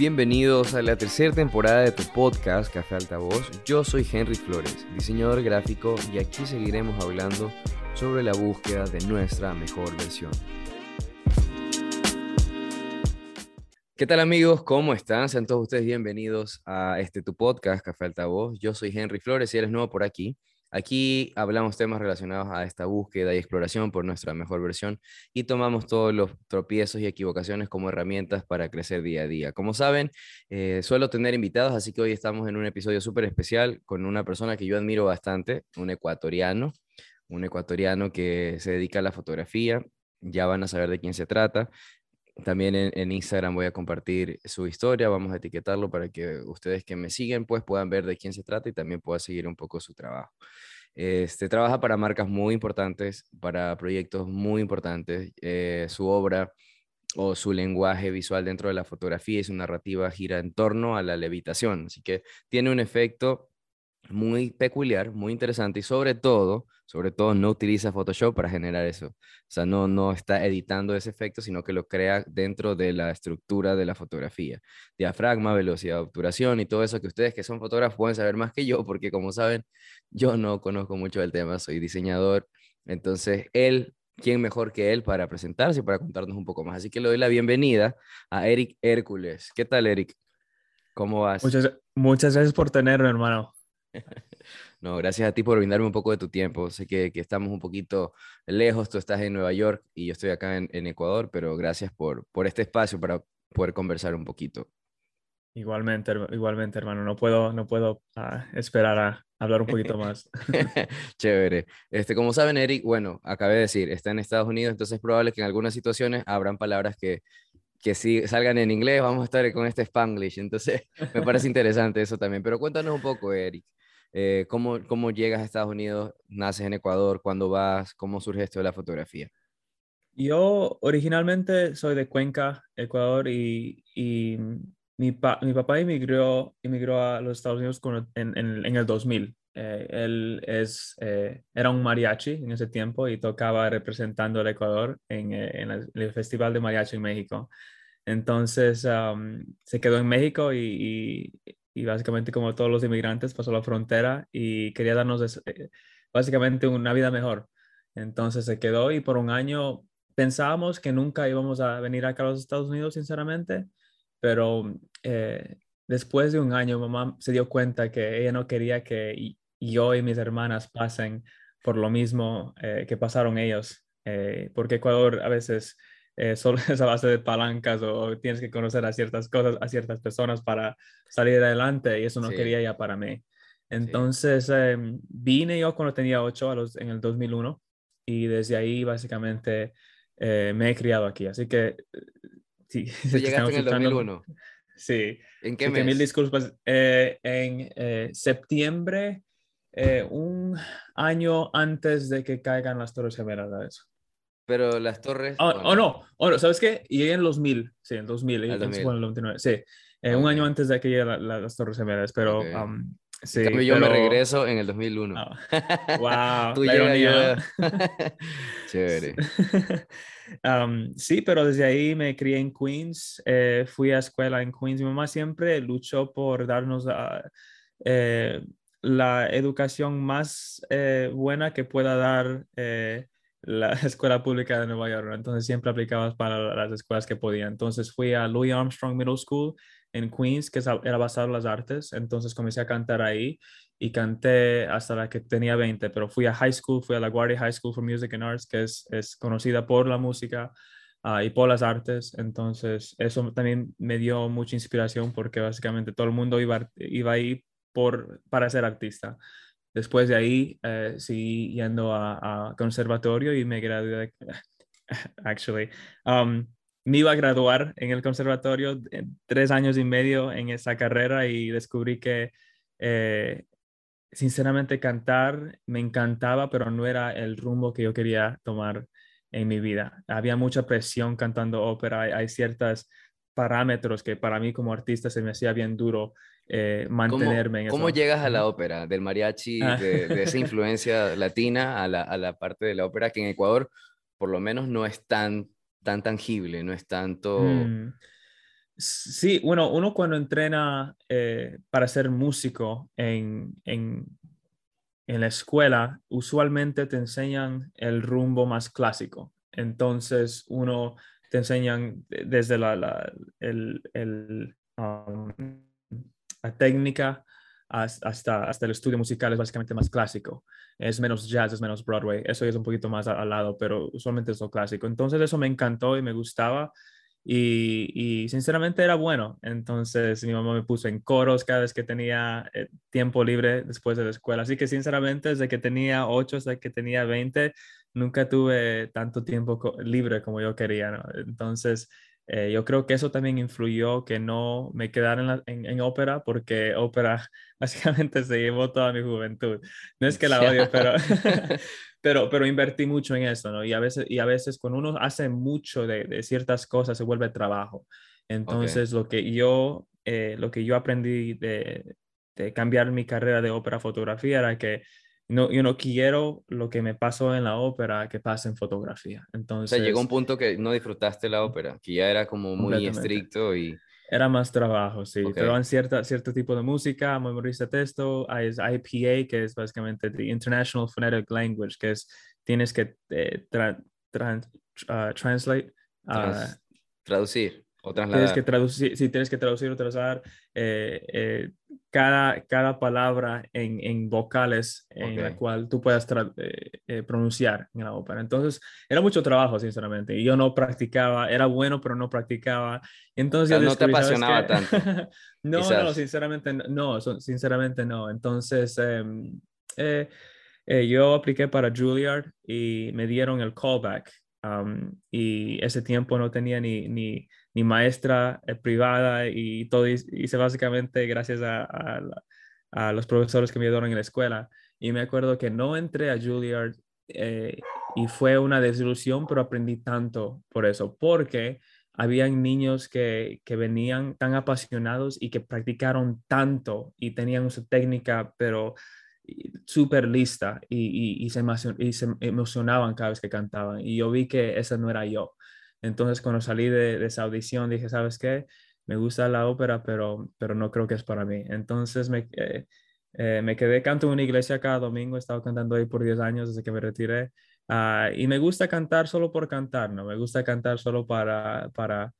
Bienvenidos a la tercera temporada de tu podcast Café Altavoz. Yo soy Henry Flores, diseñador gráfico, y aquí seguiremos hablando sobre la búsqueda de nuestra mejor versión. ¿Qué tal amigos? ¿Cómo están? Sean todos ustedes bienvenidos a este tu podcast Café Altavoz. Yo soy Henry Flores y eres nuevo por aquí. Aquí hablamos temas relacionados a esta búsqueda y exploración por nuestra mejor versión y tomamos todos los tropiezos y equivocaciones como herramientas para crecer día a día. Como saben, eh, suelo tener invitados, así que hoy estamos en un episodio súper especial con una persona que yo admiro bastante, un ecuatoriano, un ecuatoriano que se dedica a la fotografía. Ya van a saber de quién se trata. También en, Instagram voy a compartir su historia, vamos a etiquetarlo para que ustedes que me siguen pues puedan ver de quién se trata y también puedan seguir un poco su trabajo. Este, trabaja para marcas muy importantes, para proyectos muy importantes. Eh, su obra o su lenguaje visual dentro de la fotografía y su narrativa gira en torno a la levitación, así que tiene un efecto muy peculiar, muy interesante y sobre todo, sobre todo no utiliza Photoshop para generar eso. O sea, no, no está editando ese efecto, sino que lo crea dentro de la estructura de la fotografía. Diafragma, velocidad de obturación y todo eso que ustedes que son fotógrafos pueden saber más que yo, porque como saben, yo no conozco mucho del tema, soy diseñador. Entonces, él, ¿quién mejor que él para presentarse y para contarnos un poco más? Así que le doy la bienvenida a Eric Hércules. ¿Qué tal, Eric? ¿Cómo vas? Muchas, muchas gracias por tenerme, hermano. No, gracias a ti por brindarme un poco de tu tiempo. Sé que, que, estamos un poquito lejos, tú estás en Nueva York y yo estoy acá en, en Ecuador, pero gracias por, por este espacio para poder conversar un poquito. Igualmente, igualmente, hermano. No puedo, no puedo uh, esperar a hablar un poquito más. Chévere. Este, como saben, Eric, bueno, acabé de decir, está en Estados Unidos, entonces es probable que en algunas situaciones habrán palabras que, que si salgan en inglés, vamos a estar con este Spanglish. Entonces, me parece interesante eso también. Pero cuéntanos un poco, Eric. Eh, ¿cómo, ¿Cómo llegas a Estados Unidos? ¿Naces en Ecuador? ¿Cuándo vas? ¿Cómo surge esto de la fotografía? Yo originalmente soy de Cuenca, Ecuador, y, y mi, pa, mi, papá emigró, emigró a los Estados Unidos con, en, en, en, el 2000. Eh, él es, eh, era un mariachi en ese tiempo y tocaba representando al Ecuador en, eh, en el Festival de Mariachi en México. Entonces um, se quedó en México y, y, y, básicamente como todos los inmigrantes pasó la frontera y quería darnos eh, básicamente una vida mejor. Entonces se quedó y por un año pensábamos que nunca íbamos a venir acá a los Estados Unidos, sinceramente, pero eh, después de un año mamá se dio cuenta que ella no quería que yo y mis hermanas pasen por lo mismo eh, que pasaron ellos, porque Ecuador a veces eh, solo es a base de palancas o tienes que conocer a ciertas cosas, a ciertas personas para salir adelante y eso no sí. quería ya para mí. Entonces sí. eh, vine yo cuando tenía 8 a los, en el 2001 y desde ahí básicamente eh, me he criado aquí. Así que... Sí, ¿Tú llegaste en el 2001? Sí. ¿En qué mes? Mil disculpas. Eh, en eh, septiembre, un año antes de que caigan las Torres Gemelas. Pero las torres. Oh, bueno. oh, no, oh, no, ¿sabes qué? Llegué en los 2000, sí, en 2000. El 2000. Bueno, el 99, sí, eh, okay. un año antes de que lleguen la, la, las Torres Gemelas, pero. Okay. Um, sí, en yo pero... me regreso en el 2001. Oh. Wow, Tú llegas Chévere. um, sí, pero desde ahí me crié en Queens, eh, fui a escuela en Queens. Mi mamá siempre luchó por darnos. Uh, eh, la educación más eh, buena que pueda dar eh, la escuela pública de Nueva York, entonces siempre aplicabas para las escuelas que podía. Entonces fui a Louis Armstrong Middle School en Queens, que era basado en las artes, entonces comencé a cantar ahí y canté hasta la que tenía 20, pero fui a high school, fui a la Guardia High School for Music and Arts, que es, es conocida por la música uh, y por las artes, entonces eso también me dio mucha inspiración porque básicamente todo el mundo iba, iba ahí por, para ser artista. Después de ahí, eh, seguí yendo a, a, conservatorio y me gradué, actually, um, me iba a graduar en el conservatorio tres años y medio en esa carrera y descubrí que, eh, sinceramente, cantar me encantaba, pero no era el rumbo que yo quería tomar en mi vida. Había mucha presión cantando ópera, hay, hay ciertos parámetros que para mí como artista se me hacía bien duro eh, mantenerme ¿Cómo, ¿Cómo llegas a la ópera? Del mariachi, ah. de, de esa influencia latina a la, a la, parte de la ópera que en Ecuador por lo menos no es tan, tan tangible, no es tanto... Mm. Sí, bueno, uno cuando entrena eh, para ser músico en, en, en, la escuela, usualmente te enseñan el rumbo más clásico. Entonces, uno te enseñan desde la, la, el, el, um, la técnica hasta, hasta el estudio musical es básicamente más clásico. Es menos jazz, es menos Broadway. Eso es un poquito más al, lado, pero usualmente es lo clásico. Entonces, eso me encantó y me gustaba y, sinceramente era bueno. Entonces mi mamá me puso en coros cada vez que tenía eh, tiempo libre después de la escuela. Así que sinceramente desde que tenía 8 hasta que tenía 20, nunca tuve tanto tiempo libre como yo quería. Entonces eh, yo creo que eso también influyó que no me quedara en, en, ópera porque ópera básicamente se llevó toda mi juventud. No es que la odio, pero, pero, pero invertí mucho en eso, ¿no? Y a veces, y a veces cuando uno hace mucho de, de ciertas cosas se vuelve trabajo. Entonces lo, que yo, eh, lo que yo aprendí de, de cambiar mi carrera de ópera fotografía era que no, yo no quiero lo que me pasó en la ópera que pase en fotografía. Entonces, o sea, llegó un punto que no disfrutaste la ópera, que ya era como muy estricto y... Era más trabajo, sí. Pero en cierta, cierto tipo de música, memoriza texto, hay IPA, que es básicamente the International Phonetic Language, que es tienes que eh, ah, translate. Ah, traducir. O Tienes que traducir, sí, tienes que traducir o trasladar eh, eh, cada, cada palabra en, en vocales en la cual tú puedas eh, pronunciar en la ópera. Entonces, era mucho trabajo, sinceramente. Y yo no practicaba, era bueno, pero no practicaba. Entonces, no te apasionaba tanto. no, no, sinceramente no, sinceramente no. Entonces, em, yo apliqué para Juilliard y me dieron el callback. Um, y ese tiempo no tenía ni, ni mi maestra eh, privada y todo hice básicamente gracias a, a, los profesores que me ayudaron en la escuela. Y me acuerdo que no entré a Juilliard eh, y fue una desilusión, pero aprendí tanto por eso, porque habían niños que, que venían tan apasionados y que practicaron tanto y tenían su técnica, pero súper lista y, y, y, se y, se emocionaban cada vez que cantaban. Y yo vi que esa no era yo. Entonces, cuando salí de, esa audición, dije, ¿sabes qué? Me gusta la ópera, pero, pero no creo que es para mí. Entonces, me, eh, eh, me quedé canto en una iglesia cada domingo. He estado cantando ahí por 10 años desde que me retiré. Ah, y me gusta cantar solo por cantar, ¿no? Me gusta cantar solo para, para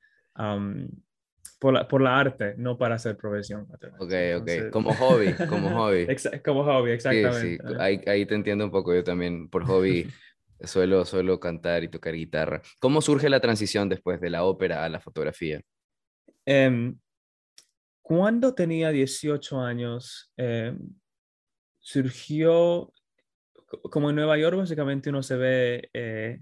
por, la, por la arte, no para hacer profesión. Ok, ok, como hobby, como hobby. como hobby, exactamente. Sí, sí. Ahí, ahí, te entiendo un poco, yo también por hobby Suelo, suelo cantar y tocar guitarra. ¿Cómo surge la transición después de la ópera a la fotografía? Em, cuando tenía 18 años, em, surgió, como en Nueva York básicamente uno se ve, eh,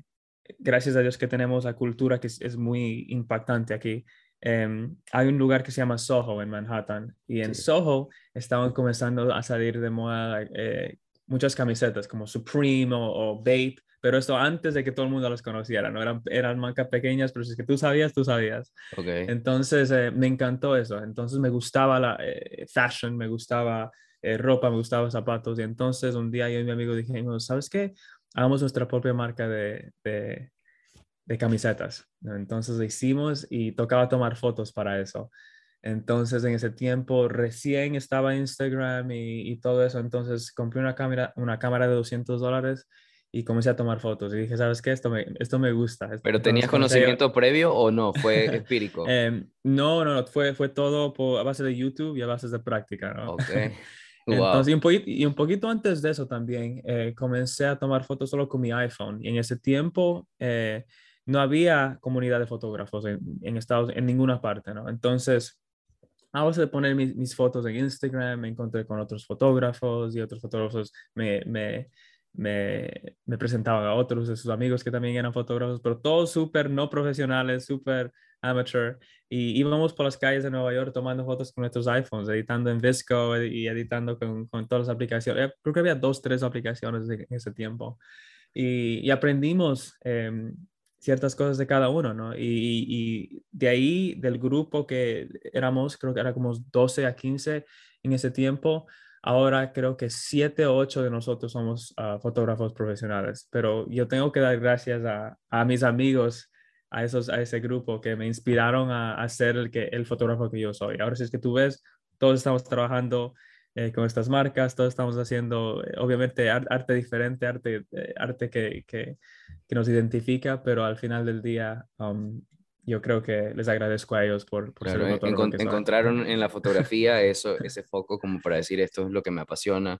gracias a Dios que tenemos la cultura que es, muy impactante aquí. Em, hay un lugar que se llama Soho en Manhattan y en Soho estaban comenzando a salir de moda eh, muchas camisetas como Supreme o, o Bape pero esto antes de que todo el mundo los conociera, ¿no? Eran, eran marcas pequeñas, pero si es que tú sabías, tú sabías. Okay. Entonces, eh, me encantó eso. Entonces, me gustaba la eh, fashion, me gustaba eh, ropa, me gustaba zapatos. Y entonces, un día yo y mi amigo dijimos, ¿sabes qué? Hagamos nuestra propia marca de, de, de camisetas. Entonces, lo hicimos y tocaba tomar fotos para eso. Entonces, en ese tiempo recién estaba Instagram y, y, todo eso. Entonces, compré una cámara, una cámara de 200 dólares y comencé a tomar fotos y dije, ¿sabes qué? Esto me, esto me gusta. ¿Pero tenías conocimiento previo o no? ¿Fue empírico? Em, no, no, no, fue, fue todo por, a base de YouTube y a base de práctica, ¿no? Ok. Entonces, y, un poquito, y un poquito antes de eso también, eh, comencé a tomar fotos solo con mi iPhone. Y en ese tiempo eh, no había comunidad de fotógrafos en, en, Estados en ninguna parte, ¿no? Entonces, a base de poner mis, mis, fotos en Instagram, me encontré con otros fotógrafos y otros fotógrafos me, me me, me presentaban a otros de sus amigos que también eran fotógrafos, pero todos súper no profesionales, súper amateur. Y íbamos por las calles de Nueva York tomando fotos con nuestros iPhones, editando en Visco y editando con, con todas las aplicaciones. Creo que había dos, tres aplicaciones en ese tiempo. Y, y aprendimos em, ciertas cosas de cada uno, ¿no? Y, y, de ahí, del grupo que éramos, creo que era como 12 a 15 en ese tiempo, Ahora creo que siete o ocho de nosotros somos ah, fotógrafos profesionales, pero yo tengo que dar gracias a, a mis amigos a, esos, a ese grupo que me inspiraron a, a ser el, que, el fotógrafo que yo soy. Ahora si es que tú ves, todos estamos trabajando eh, con estas marcas, todos estamos haciendo, eh, obviamente, arte diferente, arte, eh, arte que, que, que, nos identifica, pero al final del día um, yo creo que les agradezco a ellos por, por ser Encontraron en la fotografía eso, ese foco como para decir esto es lo que me apasiona,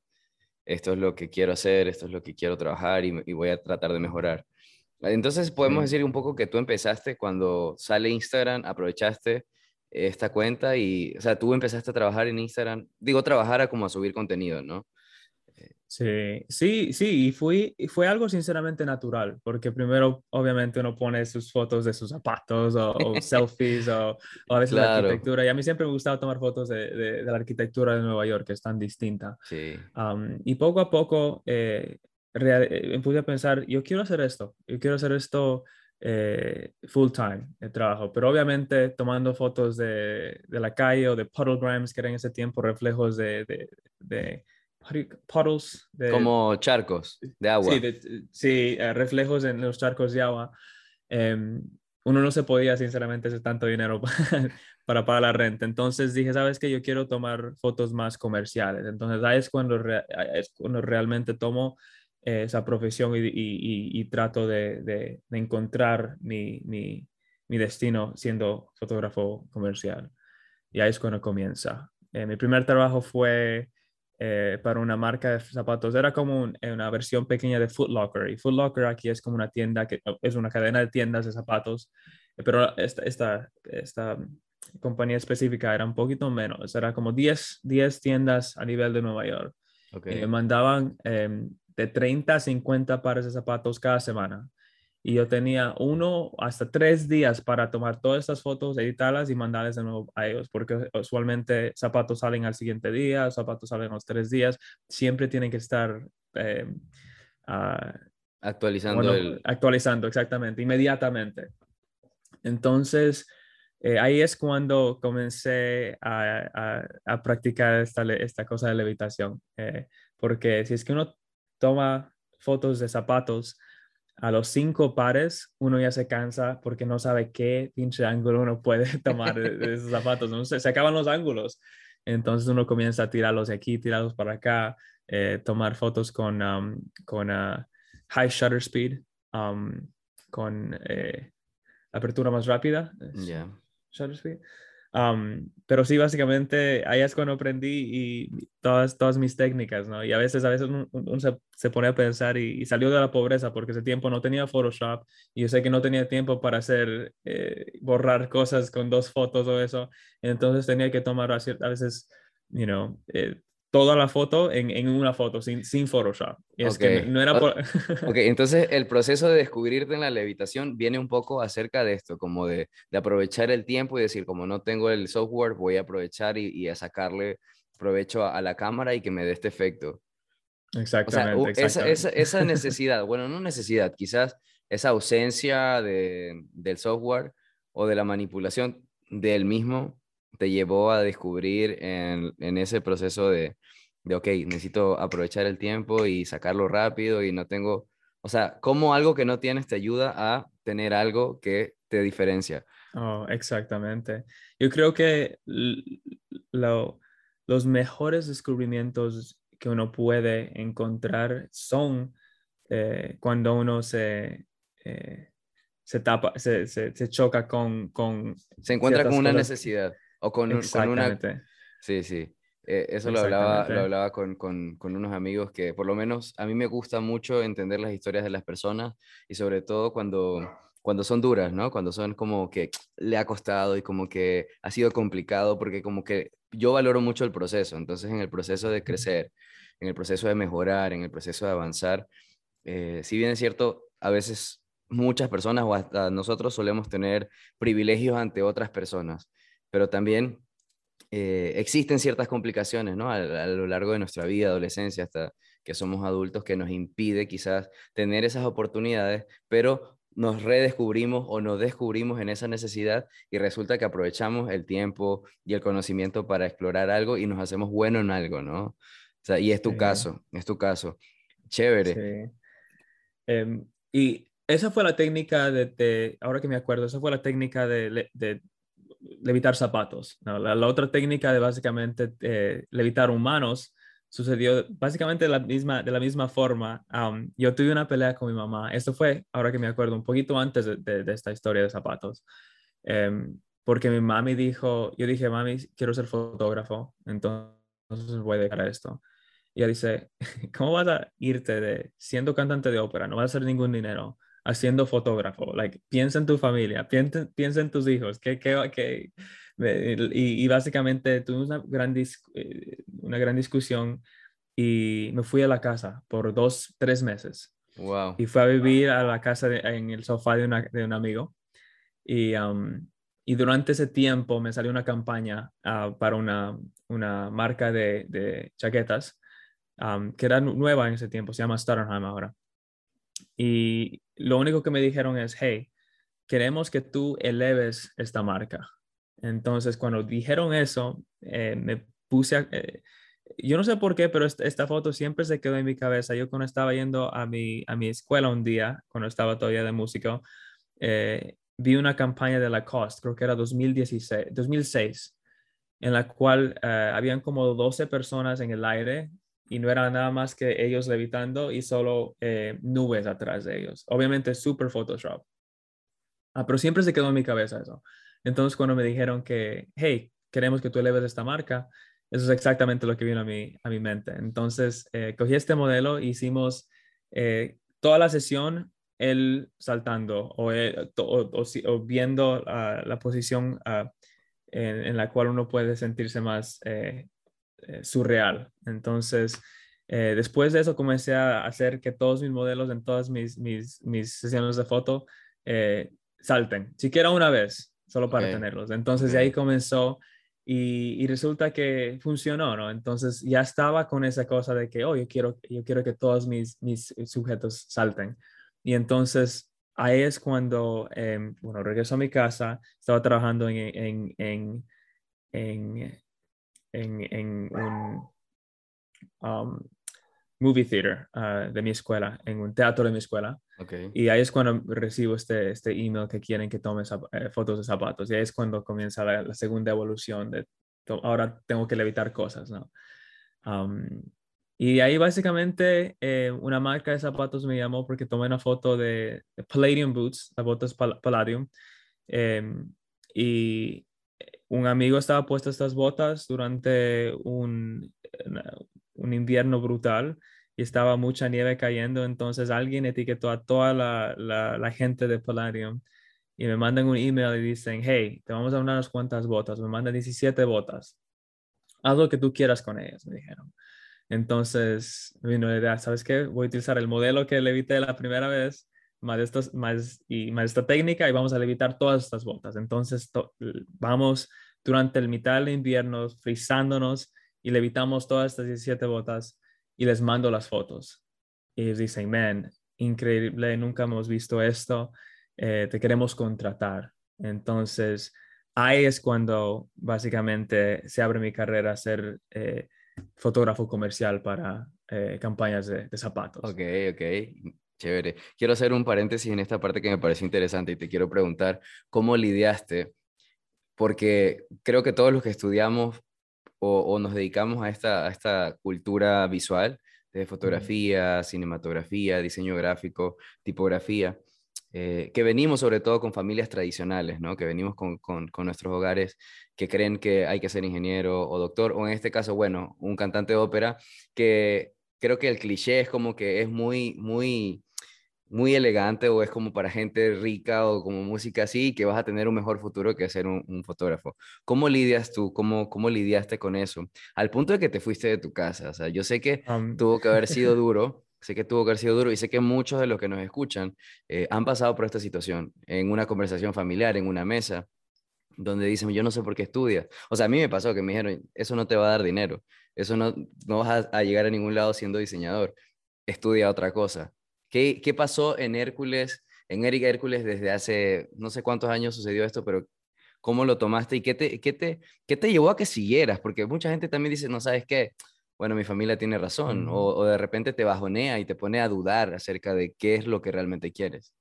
esto es lo que quiero hacer, esto es lo que quiero trabajar y, y voy a tratar de mejorar. Entonces podemos decir un poco que tú empezaste cuando sale Instagram, aprovechaste esta cuenta y, o sea, tú empezaste a trabajar en Instagram, digo trabajar a como a subir contenido, ¿no? Sí, sí, sí, y fui, fue algo sinceramente natural, porque primero obviamente uno pone sus fotos de sus zapatos o, selfies o, a veces la arquitectura, y a mí siempre me gustaba tomar fotos de, de, la arquitectura de Nueva York, que es tan distinta. Sí. y poco a poco eh, eh a pensar, yo quiero hacer esto, yo quiero hacer esto eh, full time, el trabajo, pero obviamente tomando fotos de, de, la calle o de puddlegrams, que eran en ese tiempo reflejos de, de, de puddles. De, Como charcos de agua. Sí, eh, reflejos en los charcos de agua. Em, uno no se podía, sinceramente, hacer tanto dinero para pagar la renta. Entonces dije, ¿sabes qué? Yo quiero tomar fotos más comerciales. Entonces ahí es cuando, es cuando realmente tomo eh, esa profesión y, y, y, trato de, de, de encontrar mi, mi, mi, destino siendo fotógrafo comercial. Y ahí es cuando comienza. Eh, mi primer trabajo fue eh, para una marca de zapatos. Era como eh, una versión pequeña de Foot Locker. Y Foot Locker aquí es como una tienda, que es una cadena de tiendas de zapatos. Eh, pero esta, esta, esta compañía específica era un poquito menos. Era como 10, 10 tiendas a nivel de Nueva York. Y me mandaban em, de 30 a 50 pares de zapatos cada semana y yo tenía uno hasta tres días para tomar todas estas fotos, editarlas y mandarles de nuevo a ellos, porque usualmente zapatos salen al siguiente día, zapatos salen a los tres días, siempre tienen que estar eh, uh, actualizando. Actualizando, exactamente, inmediatamente. Entonces, eh, ahí es cuando comencé a, a, a practicar esta, esta, cosa de levitación, eh, porque si es que uno toma fotos de zapatos, a los cinco pares uno ya se cansa porque no sabe qué pinche ángulo uno puede tomar de, esos zapatos. ¿no? Se, acaban los ángulos. Entonces uno comienza a tirarlos de aquí, tirarlos para acá, eh, tomar fotos con, um, con uh, high shutter speed, um, con eh, apertura más rápida. Shutter speed. Pero sí, básicamente, ahí es cuando aprendí y todas, todas mis técnicas, ¿no? Y a veces, a veces uno, se, se, pone a pensar y, salió de la pobreza porque ese tiempo no tenía Photoshop y yo sé que no tenía tiempo para hacer, eh, borrar cosas con dos fotos o eso. Entonces tenía que tomar a, veces, you know, eh, toda la foto en, en una foto sin, sin Photoshop. Y es que no era por... ok, entonces el proceso de descubrirte en la levitación viene un poco acerca de esto, como de, de aprovechar el tiempo y decir, como no tengo el software, voy a aprovechar y, y a sacarle provecho a, la cámara y que me dé este efecto. Exactamente. Esa, esa, esa, necesidad, bueno, no necesidad, quizás esa ausencia de, del software o de la manipulación del mismo te llevó a descubrir en, en ese proceso de, de, ok, necesito aprovechar el tiempo y sacarlo rápido y no tengo, o sea, cómo algo que no tienes te ayuda a tener algo que te diferencia. Oh, exactamente. Yo creo que lo, los mejores descubrimientos que uno puede encontrar son eh, cuando uno se, eh, se tapa, se, se, se, choca con, con... Se encuentra con una necesidad. O con, una... Sí, sí. Eh, eso lo hablaba, lo hablaba con, con, con, unos amigos que por lo menos a mí me gusta mucho entender las historias de las personas y sobre todo cuando, cuando son duras, ¿no? Cuando son como que le ha costado y como que ha sido complicado porque como que yo valoro mucho el proceso. Entonces en el proceso de crecer, en el proceso de mejorar, en el proceso de avanzar, eh, si bien es cierto, a veces muchas personas o hasta nosotros solemos tener privilegios ante otras personas pero también eh, existen ciertas complicaciones, ¿no? A, lo largo de nuestra vida, adolescencia, hasta que somos adultos, que nos impide quizás tener esas oportunidades, pero nos redescubrimos o nos descubrimos en esa necesidad y resulta que aprovechamos el tiempo y el conocimiento para explorar algo y nos hacemos bueno en algo, ¿no? O sea, y es tu caso, es tu caso. Chévere. Sí. Em, y esa fue la técnica de, ahora que me acuerdo, esa fue la técnica de, de levitar zapatos. La, otra técnica de básicamente eh, levitar humanos sucedió básicamente de la misma, de la misma forma. yo tuve una pelea con mi mamá. Esto fue, ahora que me acuerdo, un poquito antes de, esta historia de zapatos. Em, porque mi mami dijo, yo dije, mami, quiero ser fotógrafo, entonces voy a dejar esto. Y ella dice, ¿cómo vas a irte de siendo cantante de ópera? No vas a hacer ningún dinero haciendo fotógrafo. Like, piensa en tu familia, piensa, piensa en tus hijos. ¿qué, qué, qué? Y, y, básicamente tuvimos una gran, eh, una gran discusión y me fui a la casa por dos, tres meses. Wow. Y fui a vivir a la casa en el sofá de, una, de un amigo. Y, um, y durante ese tiempo me salió una campaña uh, para una, una marca de, de chaquetas um, que era nueva en ese tiempo, se llama Stutterheim ahora. Y lo único que me dijeron es, hey, queremos que tú eleves esta marca. Entonces, cuando dijeron eso, eh, me puse a... Eh, yo no sé por qué, pero esta, foto siempre se quedó en mi cabeza. Yo cuando estaba yendo a mi, a mi escuela un día, cuando estaba todavía de músico, eh, vi una campaña de Lacoste, creo que era 2016, 2006, en la cual habían como 12 personas en el aire y no era nada más que ellos levitando y solo eh, nubes atrás de ellos. Obviamente super Photoshop. Ah, pero siempre se quedó en mi cabeza eso. Entonces cuando me dijeron que, hey, queremos que tú eleves esta marca, eso es exactamente lo que vino a mi, a mi mente. Entonces eh, cogí este modelo, hicimos eh, toda la sesión él saltando o, o, viendo ah, la posición ah, en, la cual uno puede sentirse más surreal. Entonces, eh, después de eso comencé a hacer que todos mis modelos en todas mis, mis, mis sesiones de foto eh, salten, siquiera una vez, solo para tenerlos. Entonces, de ahí comenzó y, y, resulta que funcionó, ¿no? Entonces, ya estaba con esa cosa de que, oh, yo quiero, yo quiero que todos mis, mis sujetos salten. Y entonces, ahí es cuando, em, bueno, regreso a mi casa, estaba trabajando en, en, en, en en, un um, movie theater uh, de mi escuela, en un teatro de mi escuela. Y ahí es cuando recibo este, este email que quieren que tome eh, fotos de zapatos. Y ahí es cuando comienza la, segunda evolución de ahora tengo que levitar cosas, ¿no? Um, y ahí básicamente eh, una marca de zapatos me llamó porque tomé una foto de, Palladium Boots, la foto es Palladium. Em, y un amigo estaba puesto estas botas durante un, un invierno brutal y estaba mucha nieve cayendo, entonces alguien etiquetó a toda la, la, gente de Palladium y me mandan un email y dicen, hey, te vamos a dar unas cuantas botas, me mandan 17 botas, haz lo que tú quieras con ellas, me dijeron. Entonces, vino la idea, ¿sabes qué? Voy a utilizar el modelo que le evité la primera vez más, estos, más, y más esta técnica y vamos a levitar todas estas botas. Entonces, vamos durante el mitad del invierno frizándonos y levitamos todas estas 17 botas y les mando las fotos. Y ellos dicen, man, increíble, nunca hemos visto esto, eh, te queremos contratar. Entonces, ahí es cuando básicamente se abre mi carrera a ser eh, fotógrafo comercial para eh, campañas de, de, zapatos. Ok, ok. Chévere. Quiero hacer un paréntesis en esta parte que me parece interesante y te quiero preguntar, ¿cómo lidiaste? Porque creo que todos los que estudiamos o, nos dedicamos a esta, esta cultura visual, de fotografía, cinematografía, diseño gráfico, tipografía, eh, que venimos sobre todo con familias tradicionales, ¿no? que venimos con, con, con, nuestros hogares que creen que hay que ser ingeniero o doctor, o en este caso, bueno, un cantante de ópera, que creo que el cliché es como que es muy, muy muy elegante o es como para gente rica o como música así, que vas a tener un mejor futuro que ser un, fotógrafo. ¿Cómo lidias tú? ¿Cómo, ¿Cómo lidiaste con eso? Al punto de que te fuiste de tu casa. O sea, yo sé que tuvo que haber sido duro, sé que tuvo que haber sido duro y sé que muchos de los que nos escuchan eh, han pasado por esta situación en una conversación familiar, en una mesa, donde dicen, yo no sé por qué estudias. O sea, a mí me pasó que me dijeron, eso no te va a dar dinero, eso no, no vas a, a llegar a ningún lado siendo diseñador, estudia otra cosa ¿Qué, qué pasó en Hércules, en Eric Hércules desde hace no sé cuántos años sucedió esto, pero cómo lo tomaste y qué te, qué te, qué te llevó a que siguieras? Porque mucha gente también dice, no sabes qué, bueno, mi familia tiene razón, o, o, de repente te bajonea y te pone a dudar acerca de qué es lo que realmente quieres.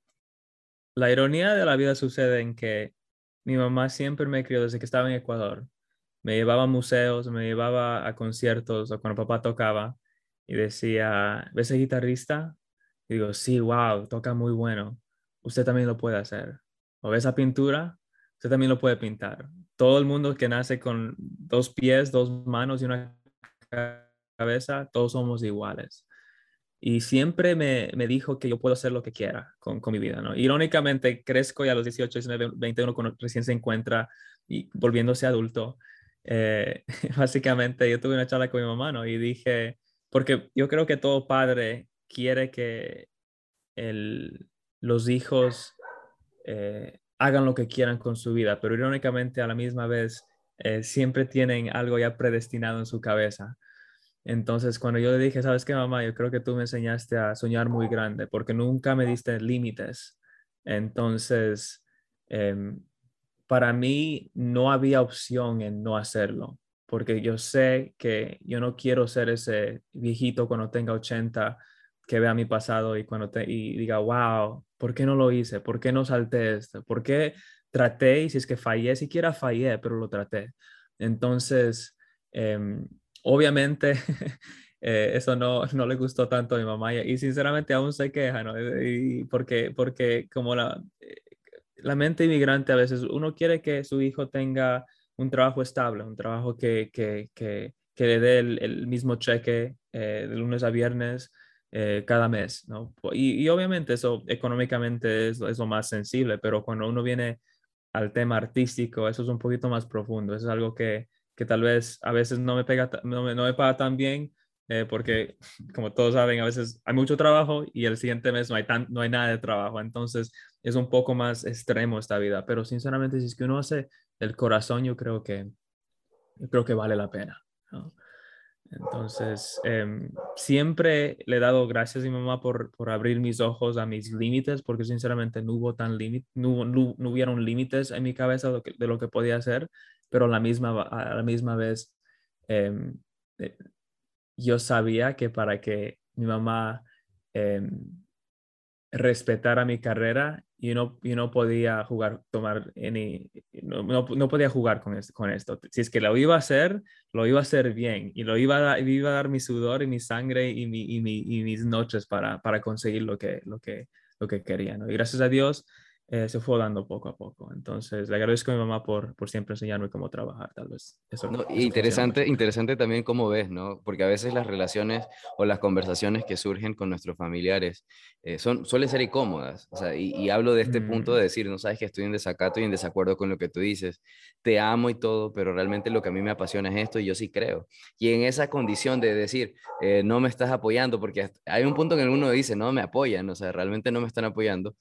la ironía de la vida sucede en que mi mamá siempre me crió desde que estaba en Ecuador. Me llevaba a museos, me llevaba a conciertos o cuando papá tocaba y decía, ¿ves ese guitarrista? Digo, sí, wow, toca muy bueno. Usted también lo puede hacer. ¿O esa pintura? Usted también lo puede pintar. Todo el mundo que nace con dos pies, dos manos y una cabeza, todos somos iguales. Y siempre me, me dijo que yo puedo hacer lo que quiera con, con, mi vida, ¿no? Irónicamente, crezco y a los 18, 19, 21, cuando recién se encuentra y volviéndose adulto, eh, básicamente yo tuve una charla con mi mamá, ¿no? Y dije, porque yo creo que todo padre quiere que el, los hijos eh, hagan lo que quieran con su vida, pero irónicamente a la misma vez eh, siempre tienen algo ya predestinado en su cabeza. Entonces, cuando yo le dije, ¿sabes qué, mamá? Yo creo que tú me enseñaste a soñar muy grande porque nunca me diste límites. Entonces, em, para mí no había opción en no hacerlo, porque yo sé que yo no quiero ser ese viejito cuando tenga 80 que vea mi pasado y cuando te, y diga, wow, ¿por qué no lo hice? ¿Por qué no salté esto? ¿Por qué traté? Y si es que fallé, siquiera fallé, pero lo traté. Entonces, em, obviamente, eh, eso no, no le gustó tanto a mi mamá y, sinceramente aún se queja, ¿no? Y porque, porque como la, eh, la mente inmigrante a veces uno quiere que su hijo tenga un trabajo estable, un trabajo que, que, que, que le dé el, el mismo cheque eh, de lunes a viernes, eh, cada mes, ¿no? Y, y, obviamente eso económicamente es, es, lo más sensible, pero cuando uno viene al tema artístico, eso es un poquito más profundo, eso es algo que, que tal vez a veces no me pega, no me, no me paga tan bien, eh, porque como todos saben, a veces hay mucho trabajo y el siguiente mes no hay, tan, no hay nada de trabajo, entonces es un poco más extremo esta vida, pero sinceramente si es que uno hace el corazón, yo creo que, yo creo que vale la pena. ¿no? Entonces, eh, siempre le he dado gracias a mi mamá por, por abrir mis ojos a mis límites, porque sinceramente no hubo tan no, no, no, hubieron límites en mi cabeza de lo que, podía hacer, pero a la misma, a la misma vez eh, eh, yo sabía que para que mi mamá em, respetara mi carrera, yo no, yo no podía jugar, tomar any, no, no, podía jugar con, esto, con esto. Si es que lo iba a hacer, lo iba a hacer bien y lo iba a, iba a dar mi sudor y mi sangre y, mi, y, mi, y mis noches para, para conseguir lo que, lo que, lo que quería. ¿no? Y gracias a Dios eh, se fue dando poco a poco. Entonces, le agradezco a mi mamá por, por siempre enseñarme cómo trabajar, tal vez. Eso, no, eso interesante, interesante también cómo ves, ¿no? Porque a veces las relaciones o las conversaciones que surgen con nuestros familiares eh, son, suelen ser incómodas. O sea, y, y hablo de este mm. punto de decir, no sabes que estoy en desacato y en desacuerdo con lo que tú dices. Te amo y todo, pero realmente lo que a mí me apasiona es esto y yo sí creo. Y en esa condición de decir, eh, no me estás apoyando, porque hay un punto en el uno dice, no me apoyan, o sea, realmente no me están apoyando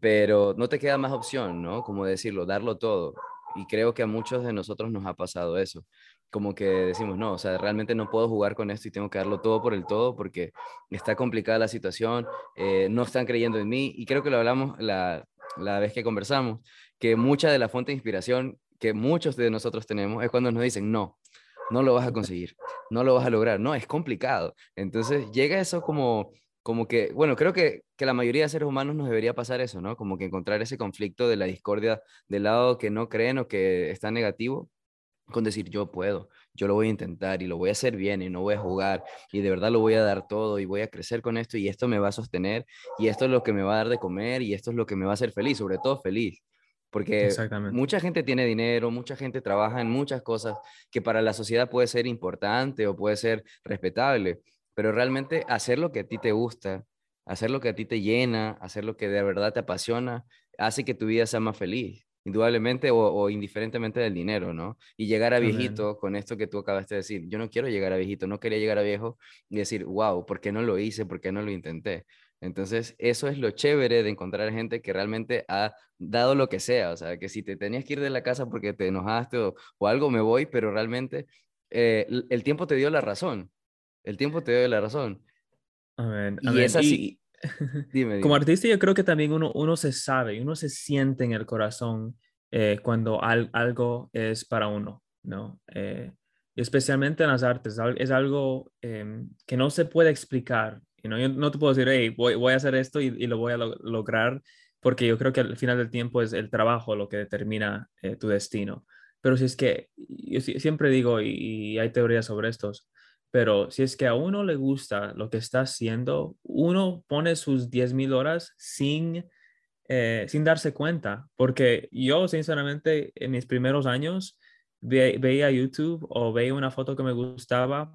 pero no te queda más opción, ¿no? Como decirlo, darlo todo. Y creo que a muchos de nosotros nos ha pasado eso. Como que decimos, no, o sea, realmente no puedo jugar con esto y tengo que darlo todo por el todo porque está complicada la situación, eh, no están creyendo en mí. Y creo que lo hablamos la, la vez que conversamos, que mucha de la fuente de inspiración que muchos de nosotros tenemos es cuando nos dicen, no, no lo vas a conseguir, no lo vas a lograr, no, es complicado. Entonces llega eso como como que, bueno, creo que, que, la mayoría de seres humanos nos debería pasar eso, ¿no? Como que encontrar ese conflicto de la discordia del lado que no creen o que está negativo, con decir yo puedo, yo lo voy a intentar y lo voy a hacer bien y no voy a jugar y de verdad lo voy a dar todo y voy a crecer con esto y esto me va a sostener y esto es lo que me va a dar de comer y esto es lo que me va a hacer feliz, sobre todo feliz. Porque mucha gente tiene dinero, mucha gente trabaja en muchas cosas que para la sociedad puede ser importante o puede ser respetable, pero realmente hacer lo que a ti te gusta, hacer lo que a ti te llena, hacer lo que de verdad te apasiona, hace que tu vida sea más feliz, indudablemente o, indiferentemente del dinero, ¿no? Y llegar a viejito con esto que tú acabaste de decir, yo no quiero llegar a viejito, no quería llegar a viejo y decir, wow, ¿por qué no lo hice? ¿Por qué no lo intenté? Entonces, eso es lo chévere de encontrar gente que realmente ha dado lo que sea, o sea, que si te tenías que ir de la casa porque te enojaste o, algo, me voy, pero realmente eh, el tiempo te dio la razón el tiempo te doy la razón. Amén. Y es así. dime, Como artista yo creo que también uno, uno se sabe, uno se siente en el corazón eh, cuando algo es para uno, ¿no? Eh, especialmente en las artes, es algo em, que no se puede explicar. You know? Yo no te puedo decir, hey, voy, voy a hacer esto y, y lo voy a lograr porque yo creo que al final del tiempo es el trabajo lo que determina eh, tu destino. Pero si es que, yo siempre digo, y, hay teorías sobre estos, pero si es que a uno le gusta lo que está haciendo, uno pone sus 10.000 horas sin, eh, sin darse cuenta, porque yo sinceramente en mis primeros años veía YouTube o veía una foto que me gustaba,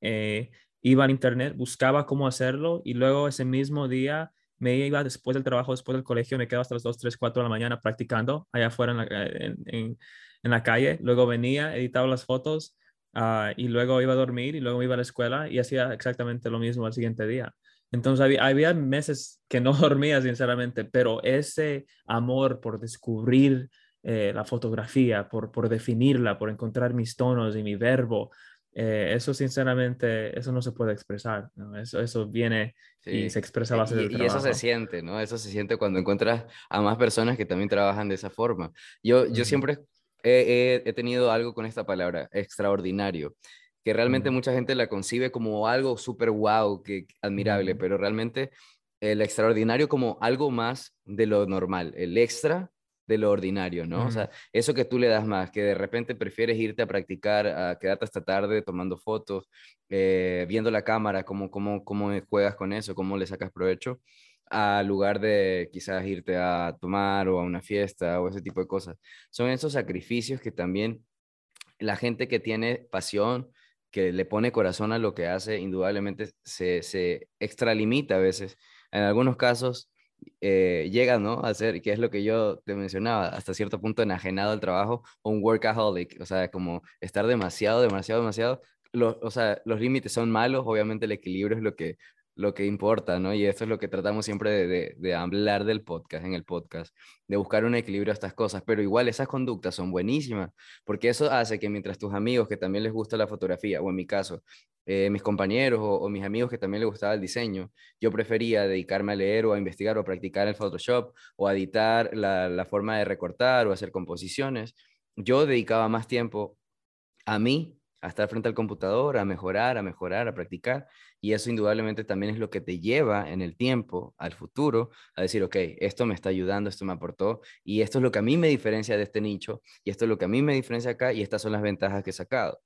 eh, iba a internet, buscaba cómo hacerlo y luego ese mismo día me iba después del trabajo, después del colegio, me quedaba hasta las 2, 3, 4 de la mañana practicando allá afuera en en, en, la calle. Luego venía, editaba las fotos uh, y luego iba a dormir y luego iba a la escuela y hacía exactamente lo mismo al siguiente día. Entonces había, había meses que no dormía, sinceramente, pero ese amor por descubrir eh, la fotografía, por, por definirla, por encontrar mis tonos y mi verbo, eh, eso sinceramente, eso no se puede expresar, ¿no? Eso, eso viene y se expresa a base del y, Y eso se siente, ¿no? Eso se siente cuando encuentras a más personas que también trabajan de esa forma. Yo, yo siempre he, he, tenido algo con esta palabra, extraordinario, que realmente mucha gente la concibe como algo súper wow, que admirable, pero realmente el extraordinario como algo más de lo normal, el extra de lo ordinario, ¿no? O sea, eso que tú le das más, que de repente prefieres irte a practicar, a quedarte hasta tarde tomando fotos, eh, viendo la cámara, cómo, cómo, cómo juegas con eso, cómo le sacas provecho, a lugar de quizás irte a tomar o a una fiesta o ese tipo de cosas. Son esos sacrificios que también la gente que tiene pasión, que le pone corazón a lo que hace, indudablemente se, se extralimita a veces. En algunos casos eh, llega, ¿no? A ser, que es lo que yo te mencionaba, hasta cierto punto enajenado al trabajo, un workaholic, o sea, como estar demasiado, demasiado, demasiado. o sea, los límites son malos, obviamente el equilibrio es lo que lo que importa, ¿no? Y eso es lo que tratamos siempre de, hablar del podcast, en el podcast, de buscar un equilibrio a estas cosas, pero igual esas conductas son buenísimas, porque eso hace que mientras tus amigos que también les gusta la fotografía, o en mi caso, eh, mis compañeros o, mis amigos que también les gustaba el diseño, yo prefería dedicarme a leer o a investigar o a practicar el Photoshop o a editar la, la forma de recortar o hacer composiciones, yo dedicaba más tiempo a mí a estar frente al computador, a mejorar, a mejorar, a practicar. Y eso indudablemente también es lo que te lleva en el tiempo, al futuro, a decir, ok, esto me está ayudando, esto me aportó, y esto es lo que a mí me diferencia de este nicho, y esto es lo que a mí me diferencia acá, y estas son las ventajas que he sacado.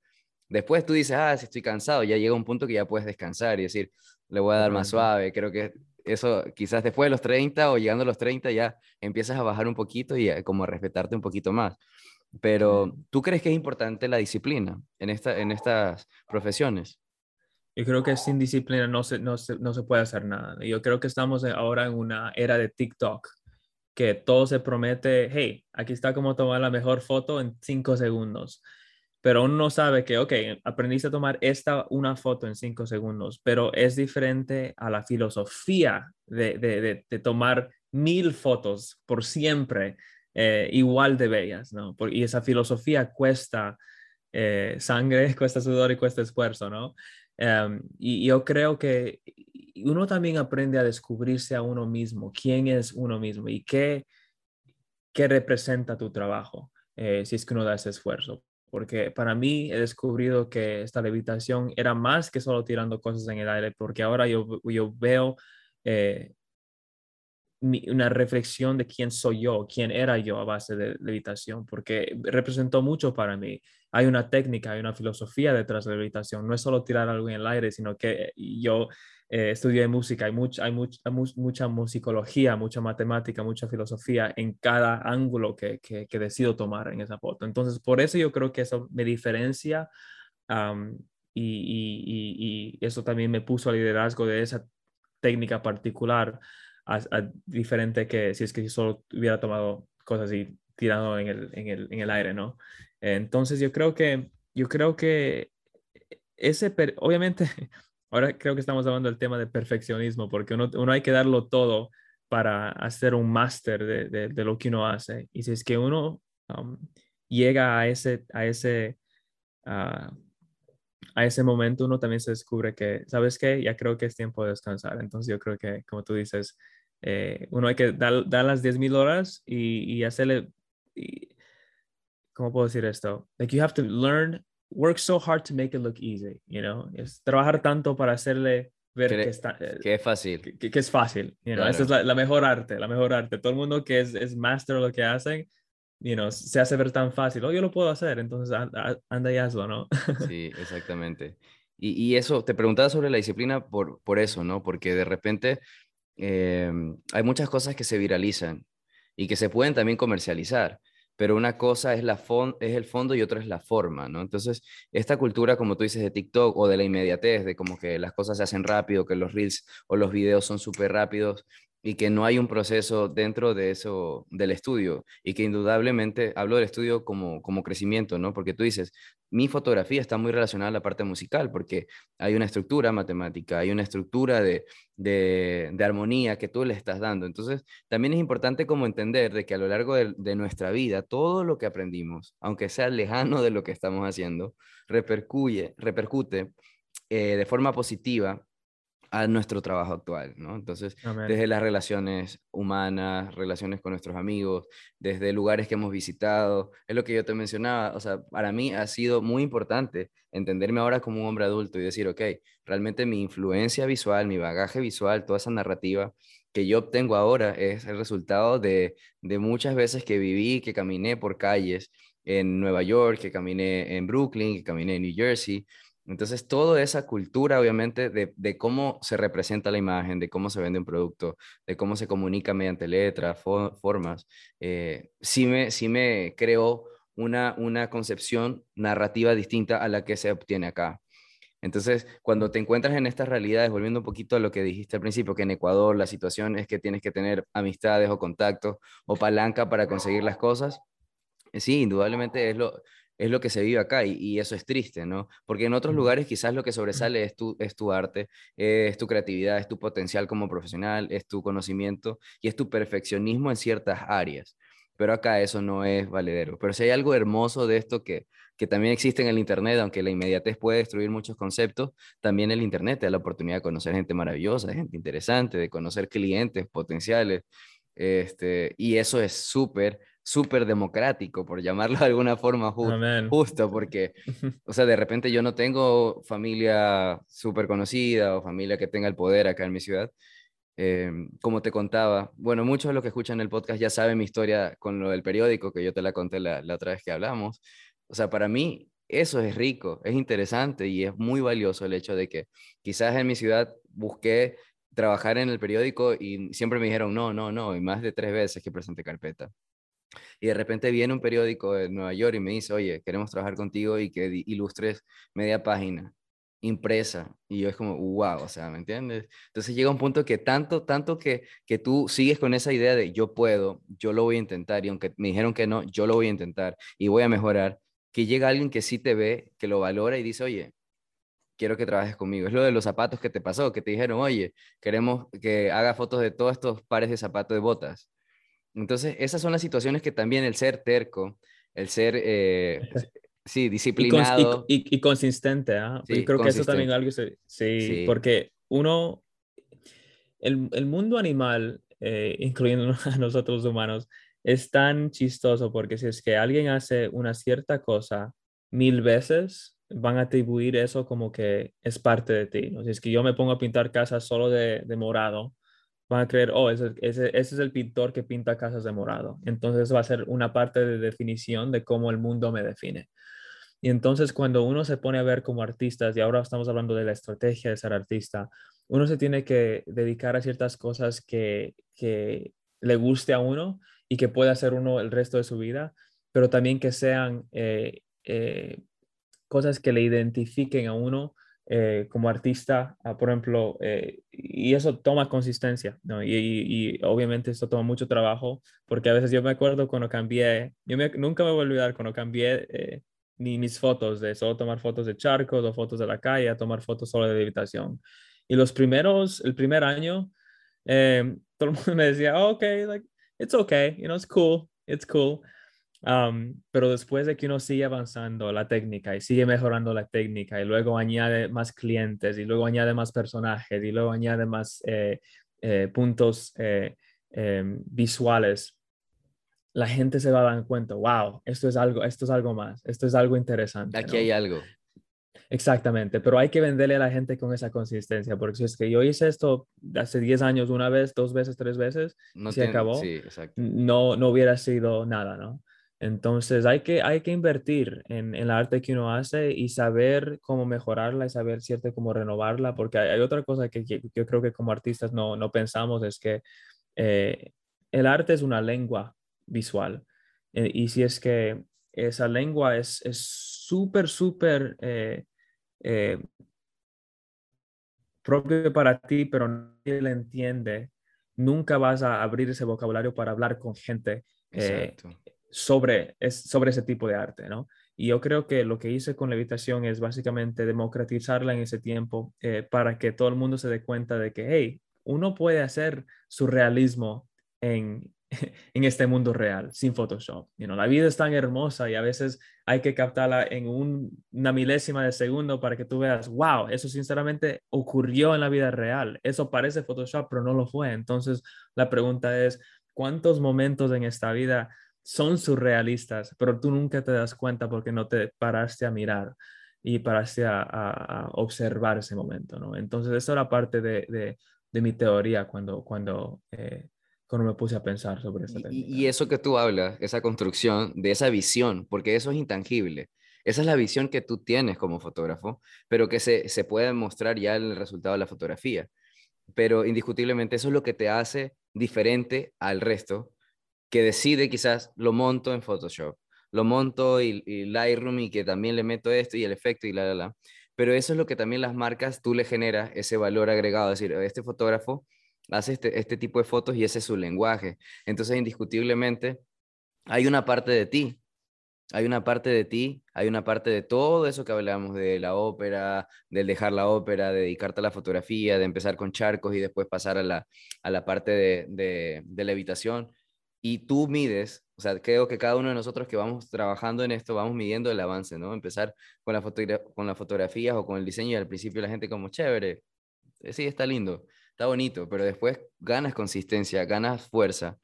Después tú dices, ah, si estoy cansado, ya llega un punto que ya puedes descansar y decir, le voy a dar más suave. Creo que eso quizás después de los 30 o llegando a los 30 ya empiezas a bajar un poquito y como a respetarte un poquito más. Pero, ¿tú crees que es importante la disciplina en, esta, en estas profesiones? Yo creo que sin disciplina no se, no, se, no se puede hacer nada. Yo creo que estamos ahora en una era de TikTok, que todo se promete, hey, aquí está cómo tomar la mejor foto en cinco segundos. Pero uno sabe que, ok, aprendiste a tomar esta una foto en cinco segundos, pero es diferente a la filosofía de, de, de tomar mil fotos por siempre eh, igual de bellas, ¿no? y esa filosofía cuesta eh, sangre, cuesta sudor y cuesta esfuerzo, ¿no? Em, y yo creo que uno también aprende a descubrirse a uno mismo, quién es uno mismo y qué, qué representa tu trabajo, eh, si es que uno da ese esfuerzo. Porque para mí he descubrido que esta levitación era más que solo tirando cosas en el aire, porque ahora yo, yo veo una reflexión de quién soy yo, quién era yo a base de levitación, porque representó mucho para mí. Hay una técnica, hay una filosofía detrás de la levitación. No es solo tirar algo en el aire, sino que yo eh, estudié música, hay, mucha, hay mucha musicología, mucha matemática, mucha filosofía en cada ángulo que, que, decido tomar en esa foto. Entonces, por eso yo creo que eso me diferencia y, y eso también me puso al liderazgo de esa técnica particular a, diferente que si es que solo hubiera tomado cosas y tirado en el, en el, en el aire, ¿no? Entonces yo creo que, yo creo que ese, obviamente, ahora creo que estamos hablando del tema de perfeccionismo, porque uno, uno hay que darlo todo para hacer un máster de, de, lo que uno hace. Y si es que uno um, llega a ese, a ese, a ese momento, uno también se descubre que, ¿sabes qué? Ya creo que es tiempo de descansar. Entonces yo creo que, como tú dices, eh, uno hay que dar, dar las 10.000 horas y, y hacerle, ¿cómo puedo decir esto? Like you have to learn, work so hard to make it look easy, you know? Es trabajar tanto para hacerle ver que, que, está, que es fácil. Que, que es fácil. You know? Esa es la, la, mejor arte, la mejor arte. Todo el mundo que es, es master lo que hacen, you know, se hace ver tan fácil. Oh, yo lo puedo hacer, entonces anda y hazlo, ¿no? Sí, exactamente. Y, y, eso, te preguntaba sobre la disciplina por, por eso, ¿no? Porque de repente eh, hay muchas cosas que se viralizan y que se pueden también comercializar pero una cosa es, la es el fondo y otra es la forma, ¿no? Entonces, esta cultura, como tú dices, de TikTok o de la inmediatez, de como que las cosas se hacen rápido, que los reels o los videos son súper rápidos y que no hay un proceso dentro de eso, del estudio, y que indudablemente, hablo del estudio como, como crecimiento, ¿no? Porque tú dices, mi fotografía está muy relacionada a la parte musical, porque hay una estructura matemática, hay una estructura de, de, armonía que tú le estás dando. Entonces, también es importante como entender de que a lo largo de, nuestra vida, todo lo que aprendimos, aunque sea lejano de lo que estamos haciendo, repercute eh, de forma positiva a nuestro trabajo actual, ¿no? Entonces, desde las relaciones humanas, relaciones con nuestros amigos, desde lugares que hemos visitado, es lo que yo te mencionaba, o sea, para mí ha sido muy importante entenderme ahora como un hombre adulto y decir, ok, realmente mi influencia visual, mi bagaje visual, toda esa narrativa que yo obtengo ahora es el resultado de, de muchas veces que viví, que caminé por calles en Nueva York, que caminé en Brooklyn, que caminé en New Jersey, entonces, toda esa cultura, obviamente, de, cómo se representa la imagen, de cómo se vende un producto, de cómo se comunica mediante letras, formas, eh, sí, me, sí me creó una, una concepción narrativa distinta a la que se obtiene acá. Entonces, cuando te encuentras en estas realidades, volviendo un poquito a lo que dijiste al principio, que en Ecuador la situación es que tienes que tener amistades o contactos o palanca para conseguir las cosas, sí, indudablemente es lo, es lo que se vive acá y, eso es triste, ¿no? Porque en otros lugares quizás lo que sobresale es tu, es tu arte, es tu creatividad, es tu potencial como profesional, es tu conocimiento y es tu perfeccionismo en ciertas áreas. Pero acá eso no es valedero. Pero si hay algo hermoso de esto que, que también existe en el Internet, aunque la inmediatez puede destruir muchos conceptos, también el Internet te da la oportunidad de conocer gente maravillosa, gente interesante, de conocer clientes potenciales. Este, y eso es súper súper democrático, por llamarlo de alguna forma justo, porque, o sea, de repente yo no tengo familia súper conocida o familia que tenga el poder acá en mi ciudad. Em, como te contaba, bueno, muchos de los que escuchan el podcast ya saben mi historia con lo del periódico, que yo te la conté la, la otra vez que hablamos. O sea, para mí eso es rico, es interesante y es muy valioso el hecho de que quizás en mi ciudad busqué trabajar en el periódico y siempre me dijeron no, no, no, y más de tres veces que presenté carpeta y de repente viene un periódico de Nueva York y me dice, oye, queremos trabajar contigo y que ilustres media página impresa. Y yo es como, wow, o sea, ¿me entiendes? Entonces llega un punto que tanto, tanto que, que tú sigues con esa idea de yo puedo, yo lo voy a intentar, y aunque me dijeron que no, yo lo voy a intentar y voy a mejorar, que llega alguien que sí te ve, que lo valora y dice, oye, quiero que trabajes conmigo. Es lo de los zapatos que te pasó, que te dijeron, oye, queremos que haga fotos de todos estos pares de zapatos de botas. Entonces, esas son las situaciones que también el ser terco, el ser, eh, sí, disciplinado. Y, consistente, ¿ah? Yo creo que eso también es algo, sí, sí, porque uno, el, el mundo animal, eh, incluyendo a nosotros humanos, es tan chistoso porque si es que alguien hace una cierta cosa mil veces, van a atribuir eso como que es parte de ti. Si es que yo me pongo a pintar casas solo de, de morado, van a creer, oh, ese, ese, es el pintor que pinta casas de morado. Entonces va a ser una parte de definición de cómo el mundo me define. Y entonces cuando uno se pone a ver como artistas, y ahora estamos hablando de la estrategia de ser artista, uno se tiene que dedicar a ciertas cosas que, que le guste a uno y que pueda hacer uno el resto de su vida, pero también que sean eh, eh, cosas que le identifiquen a uno eh, como artista, ah, por ejemplo, eh, y eso toma consistencia, ¿no? Y, y, obviamente esto toma mucho trabajo, porque a veces yo me acuerdo cuando cambié, yo nunca me voy a olvidar cuando cambié eh, ni mis fotos de solo tomar fotos de charcos o fotos de la calle a tomar fotos solo de habitación. Y los primeros, el primer año, todo el mundo me decía, oh, ok, like, it's okay, you know, it's cool, it's cool pero después de que uno sigue avanzando la técnica y sigue mejorando la técnica y luego añade más clientes y luego añade más personajes y luego añade más eh, eh, puntos eh, em, visuales, la gente se va a dar cuenta, wow, esto es algo, esto es algo más, esto es algo interesante. Aquí hay algo. Exactamente, pero hay que venderle a la gente con esa consistencia, porque si es que yo hice esto hace 10 años, una vez, dos veces, tres veces, No se tiene- acabó, Sí, no, no hubiera sido nada, ¿no? Entonces hay que, hay que invertir en, en la arte que uno hace y saber cómo mejorarla y saber cierto cómo renovarla, porque hay, otra cosa que, que yo creo que como artistas no, no pensamos, es que eh, el arte es una lengua visual. Eh, y si es que esa lengua es es súper, súper eh, eh, propio para ti, pero nadie la entiende, nunca vas a abrir ese vocabulario para hablar con gente. Sobre, es, sobre ese tipo de arte, ¿no? Y yo creo que lo que hice con Levitación es básicamente democratizarla en ese tiempo eh, para que todo el mundo se dé cuenta de que, hey, uno puede hacer surrealismo en, en este mundo real, sin Photoshop. You la vida es tan hermosa y a veces hay que captarla en un- una milésima de segundo para que tú veas, wow, eso sinceramente ocurrió en la vida real. Eso parece Photoshop, pero no lo fue. Entonces, la pregunta es, ¿cuántos momentos en esta vida son surrealistas, pero tú nunca te das cuenta porque no te paraste a mirar y paraste a, a- a observar ese momento, ¿no? Entonces, eso era parte de, de- de mi teoría cuando, cuando, eh, cuando me puse a pensar sobre técnica. Y, y eso que tú hablas, esa construcción de esa visión, porque eso es intangible. Esa es la visión que tú tienes como fotógrafo, pero que se, se puede mostrar ya en el resultado de la fotografía. Pero indiscutiblemente eso es lo que te hace diferente al resto, que decide quizás lo monto en Photoshop, lo monto y, y Lightroom y que también le meto esto y el efecto y la, la, la. Pero eso es lo que también las marcas, tú le generas ese valor agregado, es decir, este fotógrafo hace este, este tipo de fotos y ese es su lenguaje. Entonces, indiscutiblemente, hay una parte de ti, hay una parte de ti, hay una parte de todo eso que hablamos de la ópera, del dejar la ópera, de dedicarte a la fotografía, de empezar con charcos y después pasar a la, a la parte de, de, de la habitación. Y tú mides, o sea, creo que cada uno de nosotros que vamos trabajando en esto, vamos midiendo el avance, ¿no? Empezar con, la con las fotografías o con el diseño al principio la gente como, chévere, eh, sí, está lindo, está bonito, pero después ganas consistencia, ganas fuerza,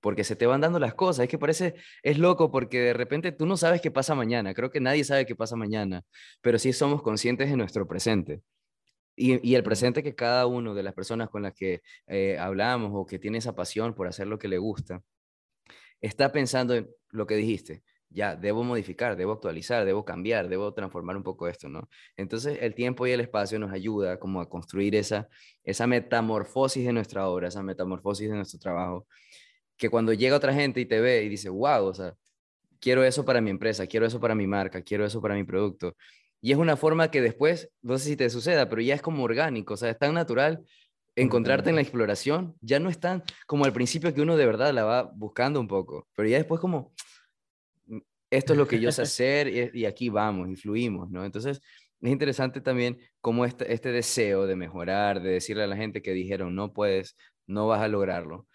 porque se te van dando las cosas. Es que parece, es loco porque de repente tú no sabes qué pasa mañana. Creo que nadie sabe qué pasa mañana, pero sí somos conscientes de nuestro presente. Y, el presente que cada uno de las personas con las que eh, hablamos o que tiene esa pasión por hacer lo que le gusta, está pensando en lo que dijiste. Ya, debo modificar, debo actualizar, debo cambiar, debo transformar un poco esto, ¿no? Entonces, el tiempo y el espacio nos ayuda como a construir esa, esa metamorfosis de nuestra obra, esa metamorfosis de nuestro trabajo, que cuando llega otra gente y te ve y dice, wow, o sea, quiero eso para mi empresa, quiero eso para mi marca, quiero eso para mi producto. Y es una forma que después, no sé si te suceda, pero ya es como orgánico, o sea, es tan natural encontrarte en la exploración, ya no es tan como al principio que uno de verdad la va buscando un poco, pero ya después como, esto es lo que yo sé hacer y, y aquí vamos, y fluimos, ¿no? Entonces, es interesante también cómo este, este deseo de mejorar, de decirle a la gente que dijeron, no puedes, no vas a lograrlo,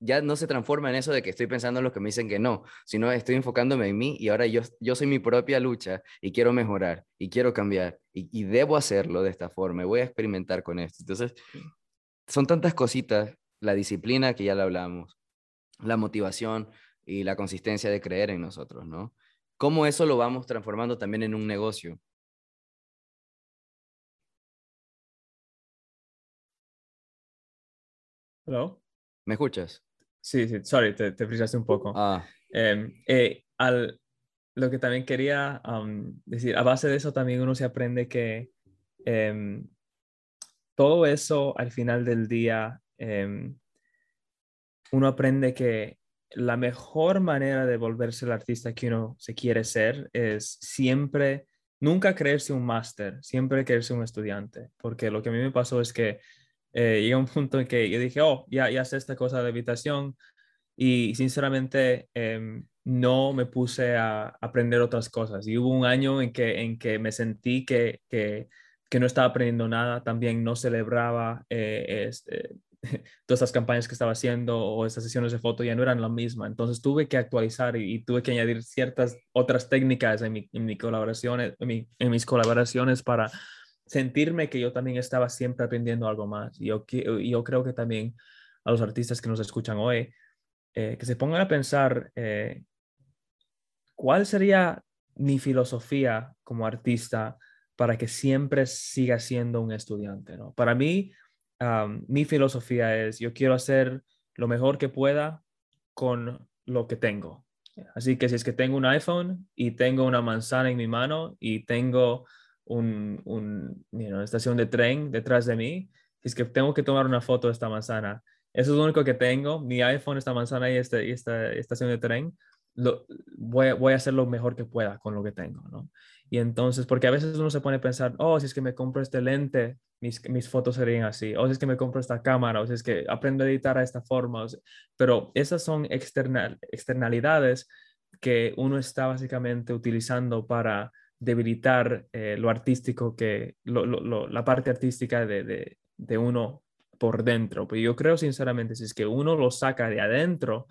ya no se transforma en eso de que estoy pensando en los que me dicen que no, sino estoy enfocándome en mí y ahora yo, yo soy mi propia lucha y quiero mejorar y quiero cambiar y, y debo hacerlo de esta forma y voy a experimentar con esto. Entonces, son tantas cositas, la disciplina que ya la hablamos, la motivación y la consistencia de creer en nosotros, ¿no? ¿Cómo eso lo vamos transformando también en un negocio? ¿Hello? ¿Me escuchas? Sí, sí, sorry, te, te frisaste un poco. Ah, Eh, eh, al, lo que también quería um, decir, a base de eso también uno se aprende que em, todo eso al final del día, em, uno aprende que la mejor manera de volverse el artista que uno se quiere ser es siempre, nunca creerse un máster, siempre creerse un estudiante, porque lo que a mí me pasó es que eh, llega un punto en que yo dije, oh, ya, ya sé esta cosa de habitación, y sinceramente em, no me puse a aprender otras cosas. Y hubo un año en que, en que me sentí que, que, que no estaba aprendiendo nada, también no celebraba eh, este, todas estas campañas que estaba haciendo o estas sesiones de foto ya no eran la misma. Entonces tuve que actualizar y, y tuve que añadir ciertas otras técnicas en, mi, en, mi colaboraciones, en, mi, en mis colaboraciones para sentirme que yo también estaba siempre aprendiendo algo más. Yo, yo creo que también a los artistas que nos escuchan hoy, eh, que se pongan a pensar eh, cuál sería mi filosofía como artista para que siempre siga siendo un estudiante, ¿no? Para mí, mi filosofía es, yo quiero hacer lo mejor que pueda con lo que tengo. Así que si es que tengo un iPhone y tengo una manzana en mi mano y tengo un, una estación de tren detrás de mí, es que tengo que tomar una foto de esta manzana, eso es lo único que tengo, mi iPhone, esta manzana y, este, y esta estación de tren, lo, voy, voy, a hacer lo mejor que pueda con lo que tengo, ¿no? Y entonces, porque a veces uno se pone a pensar, oh, si es que me compro este lente, mis, mis fotos serían así, o si es que me compro esta cámara, o si es que aprendo a editar a esta forma, pero esas son external, externalidades que uno está básicamente utilizando para debilitar eh, lo artístico, que, la parte artística de, de, de uno por dentro. Pero yo creo sinceramente, si es que uno lo saca de adentro,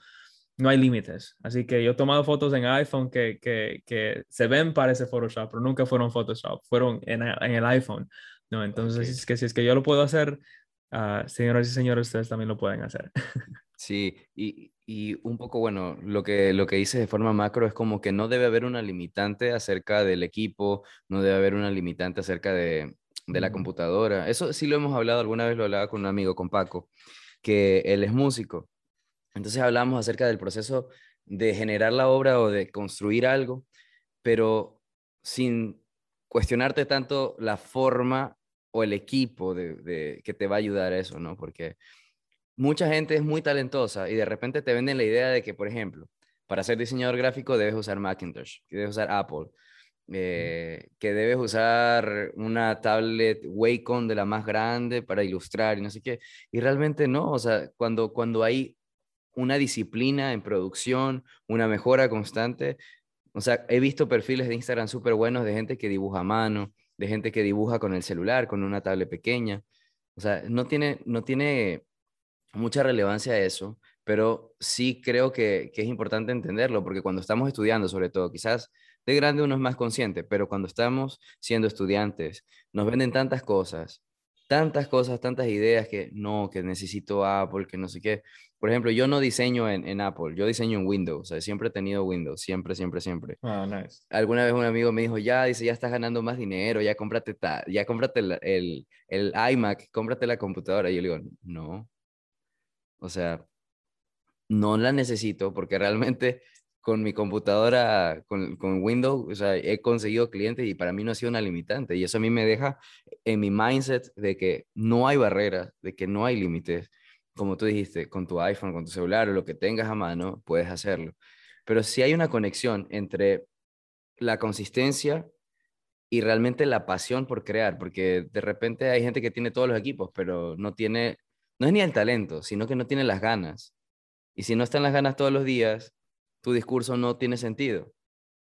no hay límites. Así que yo he tomado fotos en iPhone que, que, que se ven para ese Photoshop, pero nunca fueron Photoshop, fueron en, en el iPhone. ¿no? Entonces, es que si es que yo lo puedo hacer, uh, señoras y señores, ustedes también lo pueden hacer. Sí, y, y, un poco, bueno, lo que, lo que dices de forma macro es como que no debe haber una limitante acerca del equipo, no debe haber una limitante acerca de, de la computadora. Eso sí lo hemos hablado, alguna vez lo hablaba con un amigo, con Paco, que él es músico entonces hablamos acerca del proceso de generar la obra o de construir algo, pero sin cuestionarte tanto la forma o el equipo de, que te va a ayudar a eso, ¿no? Porque mucha gente es muy talentosa y de repente te venden la idea de que, por ejemplo, para ser diseñador gráfico debes usar Macintosh, que debes usar Apple, eh, que debes usar una tablet Wacom de la más grande para ilustrar y no sé qué. Y realmente no, o sea, cuando, cuando hay una disciplina en producción, una mejora constante. O sea, he visto perfiles de Instagram súper buenos de gente que dibuja a mano, de gente que dibuja con el celular, con una tablet pequeña. O sea, no tiene, no tiene mucha relevancia eso, pero sí creo que, que es importante entenderlo, porque cuando estamos estudiando, sobre todo, quizás de grande uno es más consciente, pero cuando estamos siendo estudiantes, nos venden tantas cosas, tantas cosas, tantas ideas que no, que necesito Apple, que no sé qué. Por ejemplo, yo no diseño en, Apple, yo diseño en Windows, o sea, siempre he tenido Windows, siempre, siempre, siempre. Ah, nice. Alguna vez un amigo me dijo, ya, dice, ya estás ganando más dinero, ya cómprate, ya cómprate el, el, iMac, cómprate la computadora. Y yo le digo, no. O sea, no la necesito porque realmente con mi computadora, con, con, Windows, o sea, he conseguido clientes y para mí no ha sido una limitante. Y eso a mí me deja en mi mindset de que no hay barreras, de que no hay límites. Como tú dijiste, con tu iPhone, con tu celular o lo que tengas a mano, puedes hacerlo. Pero si hay una conexión entre la consistencia y realmente la pasión por crear, porque de repente hay gente que tiene todos los equipos, pero no tiene, no es ni el talento, sino que no tiene las ganas. Y si no están las ganas todos los días, tu discurso no tiene sentido,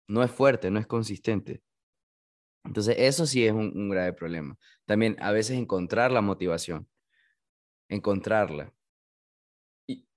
no es fuerte, no es consistente. Entonces, eso sí es un, grave problema. También a veces encontrar la motivación, encontrarla. Y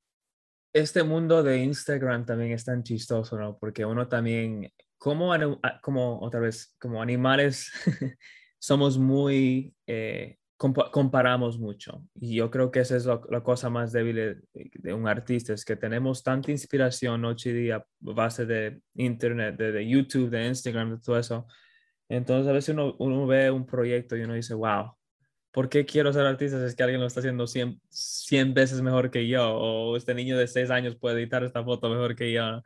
este mundo de Instagram también es tan chistoso, ¿no? Porque uno también, como, como otra vez, como animales, somos muy eh, comparamos mucho. Y yo creo que esa es la, cosa más débil de, un artista, es que tenemos tanta inspiración noche y día base de internet, de, YouTube, de Instagram, de todo eso. Entonces a veces uno, uno, ve un proyecto y uno dice, wow, ¿por qué quiero ser artista es que alguien lo está haciendo 100, 100 veces mejor que yo? O este niño de 6 años puede editar esta foto mejor que yo.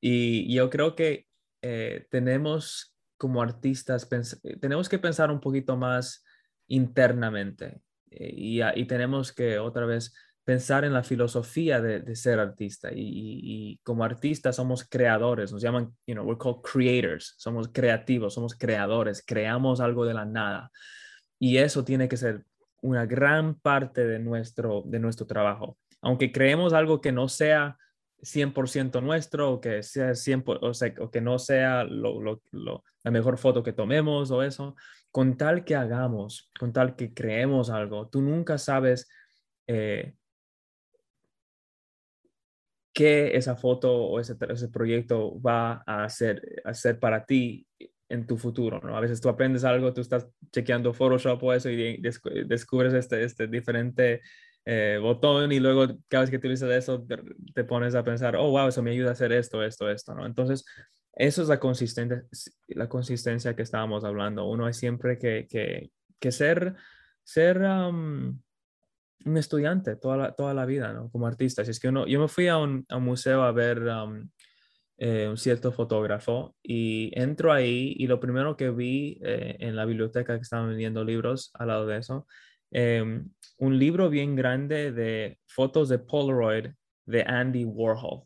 Y, yo creo que eh, tenemos como artistas, tenemos que pensar un poquito más internamente. Eh, y, y, tenemos que otra vez pensar en la filosofía de, ser artista. Y, como artistas somos creadores, nos llaman, you know, we're called creators, somos creativos, somos creadores, creamos algo de la nada. Y eso tiene que ser una gran parte de nuestro, de nuestro trabajo. Aunque creemos algo que no sea 100% nuestro o que, sea 100, o, sea, o que no sea lo, lo, la mejor foto que tomemos o eso, con tal que hagamos, con tal que creemos algo, tú nunca sabes eh, qué esa foto o ese, ese, proyecto va a hacer, hacer para ti en tu futuro, ¿no? A veces tú aprendes algo, tú estás chequeando Photoshop o eso y descubres este, este diferente eh, botón y luego cada vez que utilizas eso te, te, pones a pensar, oh, wow, eso me ayuda a hacer esto, esto, esto, ¿no? Entonces, eso es la consistencia, la consistencia que estábamos hablando. Uno es siempre que, que, ser, ser un estudiante toda la, toda la vida, ¿no? Como artista. Es que uno, yo me fui a un, a museo a ver eh, un cierto fotógrafo y entro ahí y lo primero que vi eh, en la biblioteca que estaban vendiendo libros al lado de eso, em, un libro bien grande de fotos de Polaroid de Andy Warhol.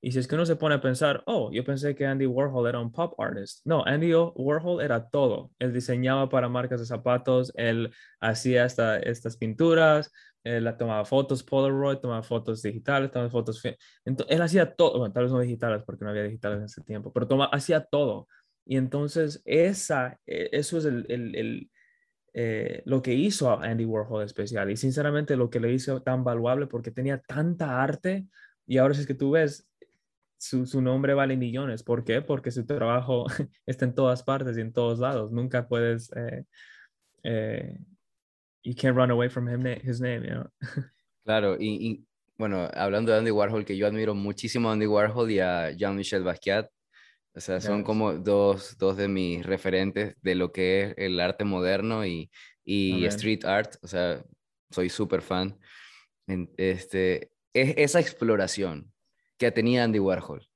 Y si es que uno se pone a pensar, oh, yo pensé que Andy Warhol era un pop artist. No, Andy Warhol era todo. Él diseñaba para marcas de zapatos, él hacía esta, estas pinturas, él tomaba fotos Polaroid, tomaba fotos digitales, tomaba fotos... Entonces, él hacía todo, bueno, tal vez no digitales porque no había digitales en ese tiempo, pero toma, hacía todo. Y entonces esa, e, eso es el, el, el eh, lo que hizo a Andy Warhol especial y sinceramente lo que le hizo tan valuable porque tenía tanta arte y ahora si es que tú ves su, nombre vale millones. ¿Por qué? Porque su trabajo está en todas partes y en todos lados. Nunca puedes, eh, eh, you can't run away from him, his name, you know? Claro, y, bueno, hablando de Andy Warhol, que yo admiro muchísimo a Andy Warhol y a Jean-Michel Basquiat, o sea, son como dos, dos de mis referentes de lo que es el arte moderno y, y street art, o sea, soy súper fan. Este, es esa exploración, que tenía Andy Warhol.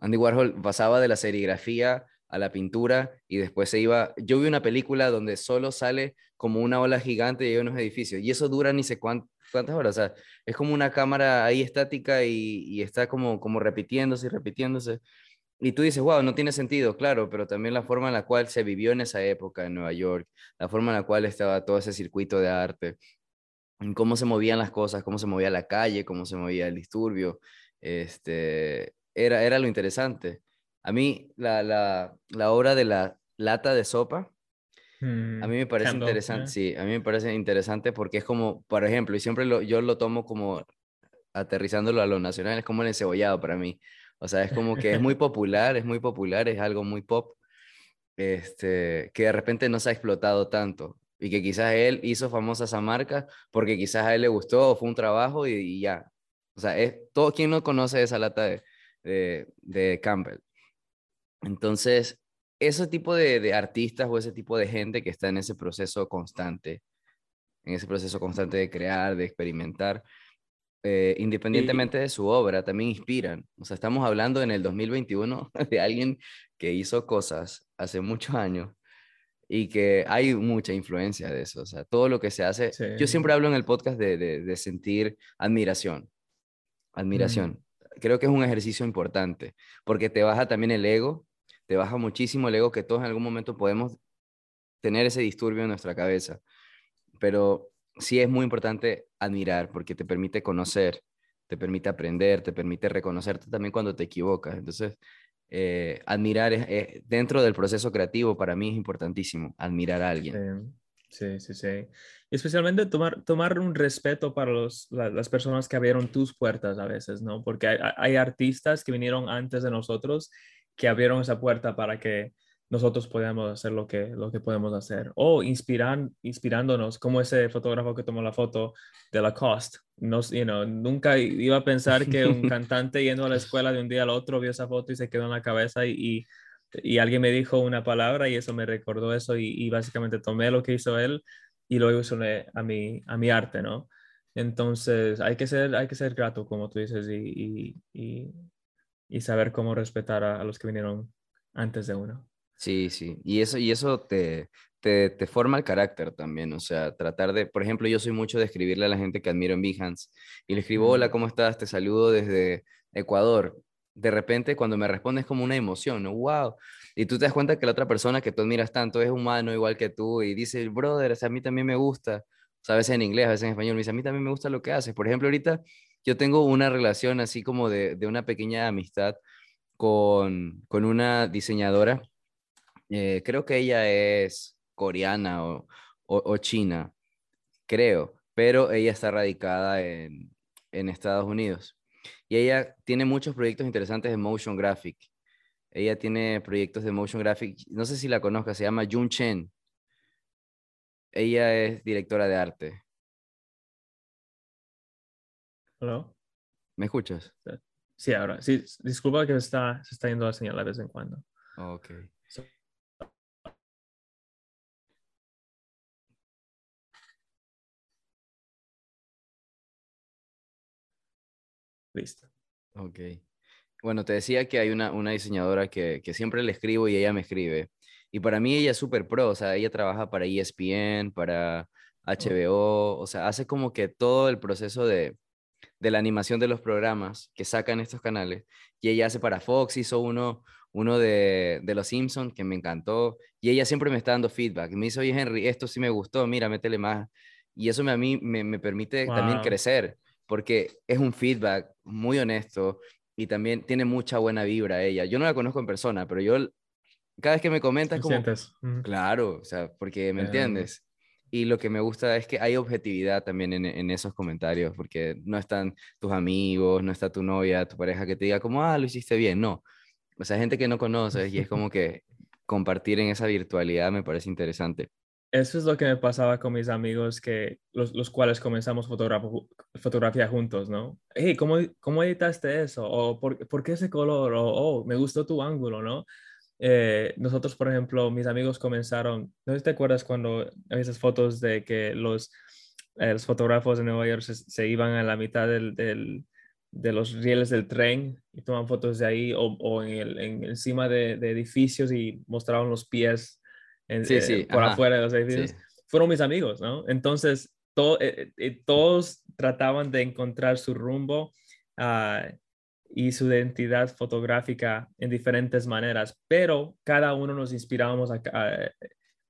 Andy Warhol pasaba de la serigrafía a la pintura y después se iba. Yo vi una película donde solo sale como una ola gigante y hay unos edificios y eso dura ni sé cuántas horas. O sea, es como una cámara ahí estática y, está como, como repitiéndose y repitiéndose. Y tú dices, wow, no tiene sentido, claro, pero también la forma en la cual se vivió en esa época en Nueva York, la forma en la cual estaba todo ese circuito de arte, en cómo se movían las cosas, cómo se movía la calle, cómo se movía el disturbio, este, era, era lo interesante. A mí, la, la, la obra de la lata de sopa, a mí me mm, parece interesante, sí, a mí me parece interesante porque es como, por ejemplo, y siempre lo, yo lo tomo como aterrizándolo a lo nacional, es como el encebollado para mí. O sea, es como que es muy popular, es muy popular, es algo muy pop, este, que de repente no se ha explotado tanto y que quizás él hizo famosa esa marca porque quizás a él le gustó, fue un trabajo y ya, o sea, es, todo quien no conoce esa lata de, de, Campbell. Entonces, ese tipo de, de, artistas o ese tipo de gente que está en ese proceso constante, en ese proceso constante de crear, de experimentar, eh, independientemente de su obra, también inspiran. O sea, estamos hablando en el 2021 de alguien que hizo cosas hace muchos años y que hay mucha influencia de eso. O sea, todo lo que se hace, yo siempre hablo en el podcast de, de, de sentir admiración admiración. Creo que es un ejercicio importante porque te baja también el ego, te baja muchísimo el ego que todos en algún momento podemos tener ese disturbio en nuestra cabeza. Pero sí es muy importante admirar porque te permite conocer, te permite aprender, te permite reconocerte también cuando te equivocas. Entonces, eh, admirar es, dentro del proceso creativo para mí es importantísimo, admirar a alguien. Sí, sí, sí. Especialmente tomar, tomar un respeto para los, las personas que abrieron tus puertas a veces, ¿no? Porque hay, hay, artistas que vinieron antes de nosotros que abrieron esa puerta para que nosotros podamos hacer lo que, lo que podemos hacer. O inspiran, inspirándonos, como ese fotógrafo que tomó la foto de Lacoste. Nos, you know, nunca iba a pensar que un cantante yendo a la escuela de un día al otro vio esa foto y se quedó en la cabeza y y alguien me dijo una palabra y eso me recordó eso y, básicamente tomé lo que hizo él y lo usé a mi, a mi arte, ¿no? Entonces hay que ser, hay que ser grato, como tú dices, y, y, y saber cómo respetar a, los que vinieron antes de uno. Sí, sí, y eso, y eso te, te, te, forma el carácter también, o sea, tratar de, por ejemplo, yo soy mucho de escribirle a la gente que admiro en Behance y le escribo, hola, ¿cómo estás? Te saludo desde Ecuador de repente cuando me respondes como una emoción. ¡Wow! Y tú te das cuenta que la otra persona que tú admiras tanto es humano igual que tú y dice, brother, o sea, a mí también me gusta, o a veces en inglés, a veces en español, me dice, a mí también me gusta lo que haces. Por ejemplo, ahorita yo tengo una relación así como de, de una pequeña amistad con, con una diseñadora, eh, creo que ella es coreana o, o, o, china, creo, pero ella está radicada en, en Estados Unidos. Y ella tiene muchos proyectos interesantes de motion graphic. Ella tiene proyectos de motion graphic, no sé si la conozca, se llama Jun Chen. Ella es directora de arte. ¿Hola? ¿Me escuchas? Sí, ahora. Sí, disculpa que está, se está yendo la señal de vez en cuando. Ok. Listo. Ok. Bueno, te decía que hay una, una diseñadora que, que siempre le escribo y ella me escribe. Y para mí ella es súper pro, o sea, ella trabaja para ESPN, para HBO, o sea, hace como que todo el proceso de, de la animación de los programas que sacan estos canales. Y ella hace para Fox, hizo uno, uno de, de Los Simpsons que me encantó. Y ella siempre me está dando feedback. Me dice, oye Henry, esto sí me gustó, mira, métele más. Y eso me, a mí me, me permite también crecer, porque es un feedback muy honesto y también tiene mucha buena vibra ella. Yo no la conozco en persona, pero yo cada vez que me comentas como... Claro, o sea, porque me entiendes. Y lo que me gusta es que hay objetividad también en, en, esos comentarios, porque no están tus amigos, no está tu novia, tu pareja que te diga como, ah, lo hiciste bien, no. O sea, gente que no conoces y es como que compartir en esa virtualidad me parece interesante. Eso es lo que me pasaba con mis amigos, que los, los cuales comenzamos fotografía juntos, ¿no? Hey, ¿cómo, ¿cómo editaste eso? ¿O por, por qué ese color? O, oh, me gustó tu ángulo, ¿no? Eh, nosotros, por ejemplo, mis amigos comenzaron, no te acuerdas cuando esas fotos de que los, eh, los fotógrafos de Nueva York se, iban a la mitad del, del, de los rieles del tren y toman fotos de ahí o, o en el, en, encima de, edificios y mostraban los pies en, eh, por afuera de los edificios. Fueron mis amigos, ¿no? Entonces, todos trataban de encontrar su rumbo. Uh, y su identidad fotográfica en diferentes maneras, pero cada uno nos inspirábamos a,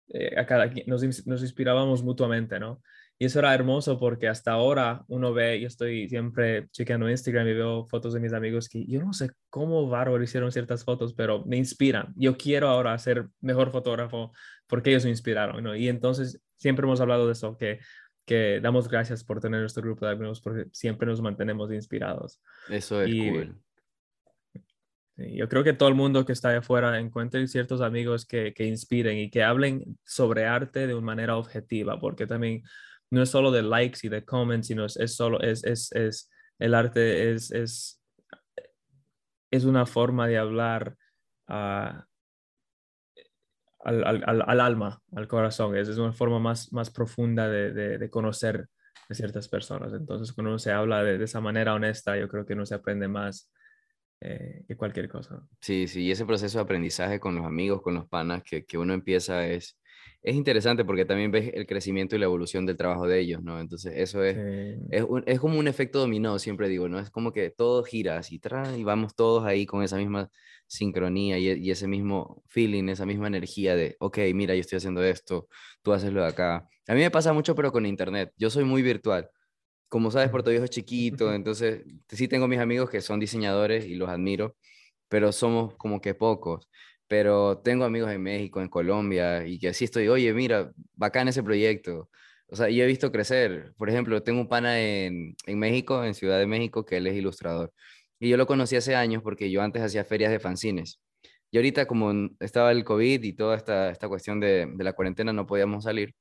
eh, a, cada nos, nos inspirábamos mutuamente, ¿no? Y eso era hermoso porque hasta ahora uno ve, yo estoy siempre chequeando Instagram y veo fotos de mis amigos que yo no sé cómo bárbaro hicieron ciertas fotos, pero me inspiran. Yo quiero ahora ser mejor fotógrafo porque ellos me inspiraron, ¿no? Y entonces siempre hemos hablado de eso, que que damos gracias por tener nuestro grupo de amigos porque siempre nos mantenemos inspirados. Eso es cool. Yo creo que todo el mundo que está allá afuera encuentre ciertos amigos que, que, inspiren y que hablen sobre arte de una manera objetiva, porque también no es solo de likes y de comments, sino es, solo, es, es, es, el arte es, es, es una forma de hablar uh, al, al, al, alma, al corazón. Es, es una forma más, más profunda de, de, de, conocer a ciertas personas. Entonces, cuando uno se habla de, de, esa manera honesta, yo creo que uno se aprende más eh, que cualquier cosa. Sí, sí, y ese proceso de aprendizaje con los amigos, con los panas que, que uno empieza es, es interesante porque también ves el crecimiento y la evolución del trabajo de ellos, ¿no? Entonces, eso es, sí. es, un, es, como un efecto dominó, siempre digo, ¿no? Es como que todo gira así, y vamos todos ahí con esa misma sincronía y, y, ese mismo feeling, esa misma energía de, ok, mira, yo estoy haciendo esto, tú haces lo de acá. A mí me pasa mucho, pero con internet. Yo soy muy virtual. Como sabes, Puerto Viejo es chiquito, entonces sí tengo mis amigos que son diseñadores y los admiro, pero somos como que pocos. Pero tengo amigos en México, en Colombia, y que así estoy, oye, mira, bacán ese proyecto. O sea, yo he visto crecer. Por ejemplo, tengo un pana en, en México, en Ciudad de México, que él es ilustrador. Y yo lo conocí hace años porque yo antes hacía ferias de fanzines. Y ahorita como estaba el COVID y toda esta, esta cuestión de, de la cuarentena no podíamos salir.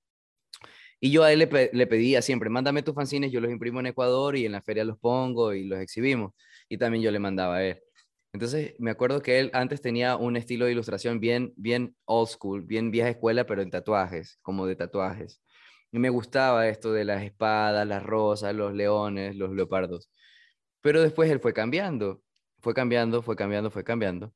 Y yo a él le, le, pedía siempre, mándame tus fanzines, yo los imprimo en Ecuador y en la feria los pongo y los exhibimos. Y también yo le mandaba a él. Entonces me acuerdo que él antes tenía un estilo de ilustración bien, bien old school, bien vieja escuela, pero en tatuajes, como de tatuajes. Y me gustaba esto de las espadas, las rosas, los leones, los leopardos. Pero después él fue cambiando, fue cambiando, fue cambiando, fue cambiando.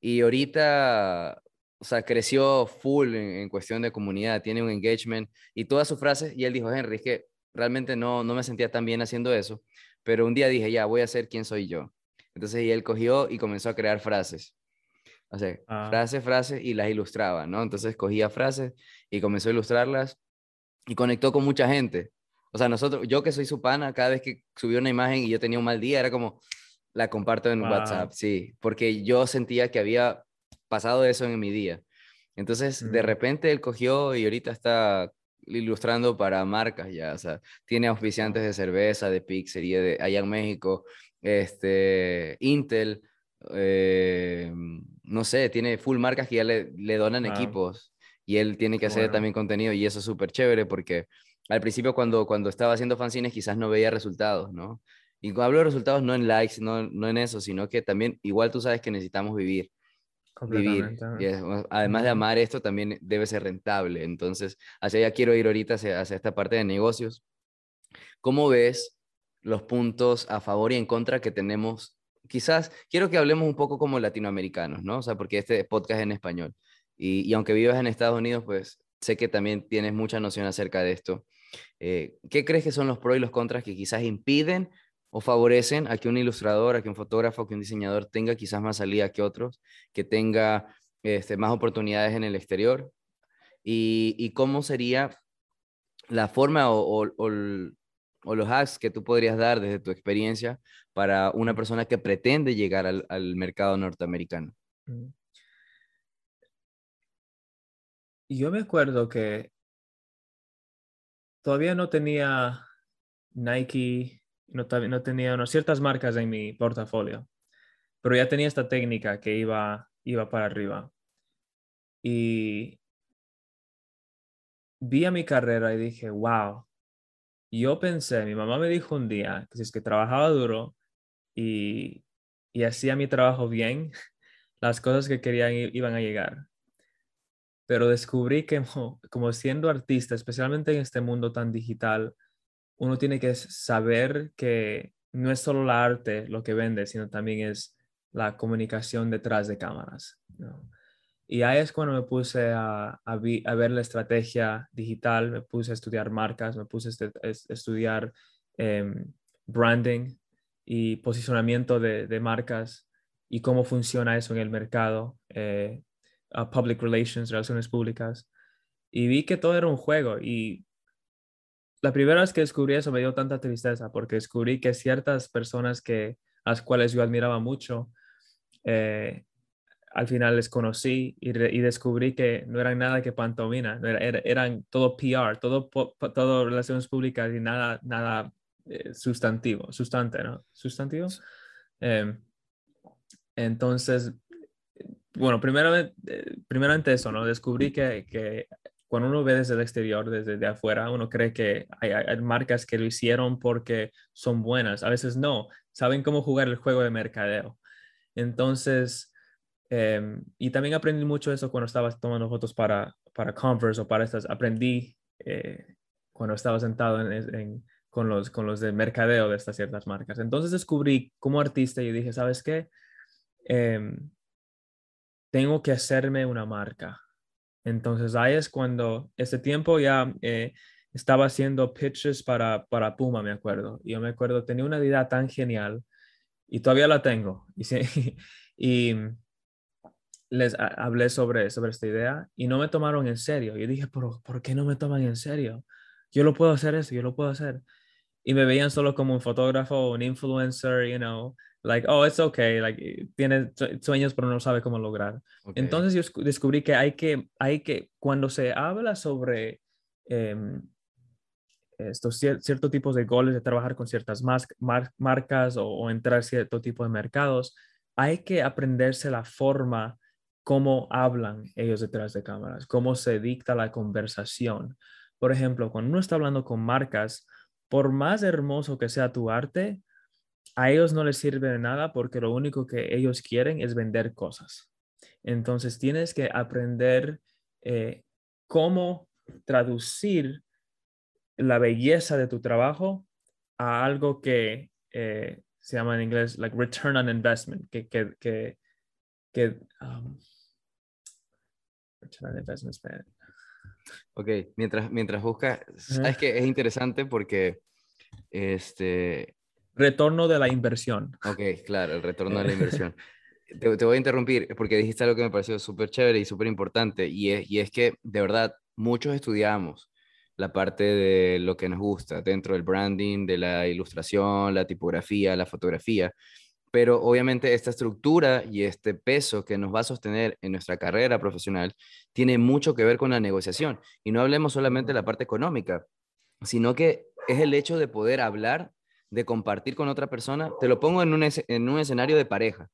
Y ahorita, o sea, creció full en, cuestión de comunidad, tiene un engagement y todas sus frases. Y él dijo, Henry, es que realmente no, no me sentía tan bien haciendo eso, pero un día dije, ya, voy a ser quién soy yo. Entonces, y él cogió y comenzó a crear frases. O sea, ah. frases, frases y las ilustraba, ¿no? Entonces cogía frases y comenzó a ilustrarlas y conectó con mucha gente. O sea, nosotros, yo que soy su pana, cada vez que subió una imagen y yo tenía un mal día, era como, la comparto en wow. WhatsApp, sí, porque yo sentía que había pasado eso en mi día. Entonces, mm. de repente él cogió y ahorita está ilustrando para marcas ya, o sea, tiene auspiciantes de cerveza, de pizzería, de allá en México, este, Intel, eh, no sé, tiene full marcas que ya le, le donan equipos y él tiene que hacer bueno. también contenido y eso es súper chévere porque al principio cuando, cuando estaba haciendo fanzines quizás no veía resultados, ¿no? Y hablo de resultados no en likes, no, no en eso, sino que también igual tú sabes que necesitamos vivir. Vivir. además de amar esto, también debe ser rentable. Entonces, hacia allá quiero ir ahorita, hacia, hacia esta parte de negocios. ¿Cómo ves los puntos a favor y en contra que tenemos? Quizás quiero que hablemos un poco como latinoamericanos, ¿no? O sea, porque este podcast es en español. Y, y aunque vivas en Estados Unidos, pues sé que también tienes mucha noción acerca de esto. Eh, ¿Qué crees que son los pros y los contras que quizás impiden o favorecen a que un ilustrador, a que un fotógrafo, a que un diseñador tenga quizás más salida que otros, que tenga este, más oportunidades en el exterior? ¿Y, cómo sería la forma o, los hacks que tú podrías dar desde tu experiencia para una persona que pretende llegar al, al mercado norteamericano? Mm. Yo me acuerdo que todavía no tenía Nike, no, no tenía ciertas marcas en mi portafolio, pero ya tenía esta técnica que iba, iba para arriba. Y vi a mi carrera y dije, wow, yo pensé, mi mamá me dijo un día que si es que trabajaba duro y, y hacía mi trabajo bien, las cosas que querían iban a llegar pero descubrí que como, siendo artista, especialmente en este mundo tan digital, uno tiene que saber que no es solo la arte lo que vende, sino también es la comunicación detrás de cámaras. Y ahí es cuando me puse a, a, ver la estrategia digital, me puse a estudiar marcas, me puse a estudiar em, branding y posicionamiento de, de, marcas y cómo funciona eso en el mercado. Eh, public relations, relaciones públicas, y vi que todo era un juego. Y la primera vez que descubrí eso me dio tanta tristeza porque descubrí que ciertas personas que, a las cuales yo admiraba mucho, eh, al final les conocí y, descubrí que no eran nada que pantomina, eran todo PR, todo, todo relaciones públicas y nada, nada eh, sustantivo, sustante, ¿no? Sustantivo. Em, entonces bueno, primeramente, eh, primeramente eso, ¿no? Descubrí que, que, cuando uno ve desde el exterior, desde de afuera, uno cree que hay, marcas que lo hicieron porque son buenas. A veces no, saben cómo jugar el juego de mercadeo. Entonces, em, y también aprendí mucho eso cuando estaba tomando fotos para, para Converse o para estas. Aprendí eh, cuando estaba sentado en, con, los, con los de mercadeo de estas ciertas marcas. Entonces descubrí como artista y dije, ¿sabes qué? Eh, tengo que hacerme una marca. Entonces ahí es cuando ese tiempo ya eh, estaba haciendo pitches para, para Puma, me acuerdo. Y yo me acuerdo, tenía una idea tan genial y todavía la tengo. Y, les hablé sobre, sobre esta idea y no me tomaron en serio. Yo dije, ¿por, ¿por qué no me toman en serio? Yo lo puedo hacer eso, yo lo puedo hacer. Y me veían solo como un fotógrafo, un influencer, you know, like, oh, it's okay, like, eh, tiene sueños pero no sabe cómo lograr. Entonces yo descubrí que hay que, hay que, cuando se habla sobre em, estos ciertos tipos de goles, de trabajar con ciertas marcas o, o, entrar a cierto tipo de mercados, hay que aprenderse la forma cómo hablan ellos detrás de cámaras, cómo se dicta la conversación. Por ejemplo, cuando uno está hablando con marcas, por más hermoso que sea tu arte, a ellos no les sirve de nada porque lo único que ellos quieren es vender cosas. Entonces tienes que aprender eh, cómo traducir la belleza de tu trabajo a algo que eh, se llama en inglés like return on investment, que, que, que, que um, return on investment. Ok, mientras, mientras buscas, sabes que es interesante porque este, retorno de la inversión. Ok, claro, el retorno de la inversión. te, voy a interrumpir porque dijiste algo que me pareció súper chévere y súper importante y es, y es que de verdad muchos estudiamos la parte de lo que nos gusta dentro del branding, de la ilustración, la tipografía, la fotografía, pero obviamente esta estructura y este peso que nos va a sostener en nuestra carrera profesional tiene mucho que ver con la negociación. Y no hablemos solamente de la parte económica, sino que es el hecho de poder hablar de compartir con otra persona, te lo pongo en un, en un escenario de pareja.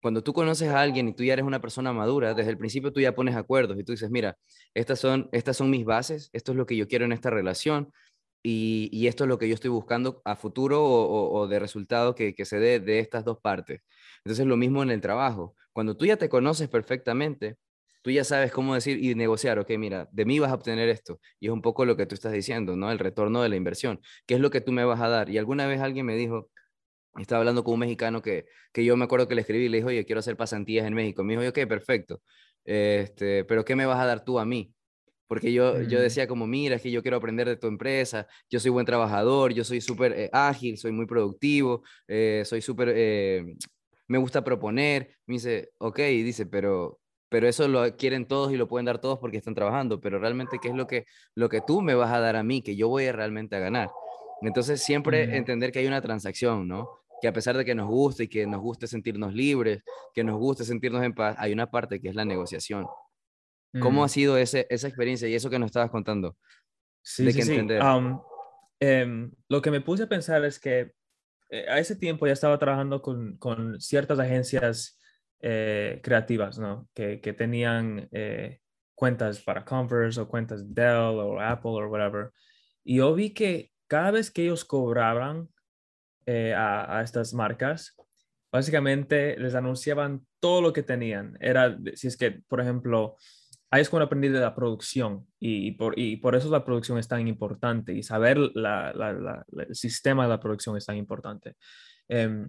Cuando tú conoces a alguien y tú ya eres una persona madura, desde el principio tú ya pones acuerdos y tú dices, mira, estas son, estas son mis bases, esto es lo que yo quiero en esta relación, y, esto es lo que yo estoy buscando a futuro o, de resultado que, que, se dé de estas dos partes. Entonces, lo mismo en el trabajo. Cuando tú ya te conoces perfectamente, tú ya sabes cómo decir y negociar, ok, mira, de mí vas a obtener esto. Y es un poco lo que tú estás diciendo, ¿no? El retorno de la inversión. ¿Qué es lo que tú me vas a dar? Y alguna vez alguien me dijo, estaba hablando con un mexicano que, que yo me acuerdo que le escribí le dijo, oye, quiero hacer pasantías en México. Me dijo, ok, perfecto. Este, pero ¿qué me vas a dar tú a mí? Porque yo, yo mm. decía como, mira, es que yo quiero aprender de tu empresa, yo soy buen trabajador, yo soy súper eh, ágil, soy muy productivo, eh, soy súper, eh, me gusta proponer. Me dice, ok, dice, pero, pero eso lo quieren todos y lo pueden dar todos porque están trabajando, pero realmente, ¿qué es lo que, lo que tú me vas a dar a mí, que yo voy a realmente a ganar? Entonces, siempre entender que hay una transacción, ¿no? Que a pesar de que nos guste y que nos guste sentirnos libres, que nos guste sentirnos en paz, hay una parte que es la negociación. ¿Cómo ha mm. sido ese, esa experiencia y eso que nos estabas contando? Sí, sí, sí. Em, lo que me puse a pensar es que eh, a ese tiempo ya estaba trabajando con, con ciertas agencias eh, creativas, ¿no? Que, que tenían eh, cuentas para Converse o cuentas Dell o Apple o whatever. Y yo vi que cada vez que ellos cobraban a, a, estas marcas, básicamente les anunciaban todo lo que tenían. Era, si es que, por ejemplo, ahí es cuando aprendí de la producción y, por, y por eso la producción es tan importante y saber el sistema de la producción es tan importante. Em,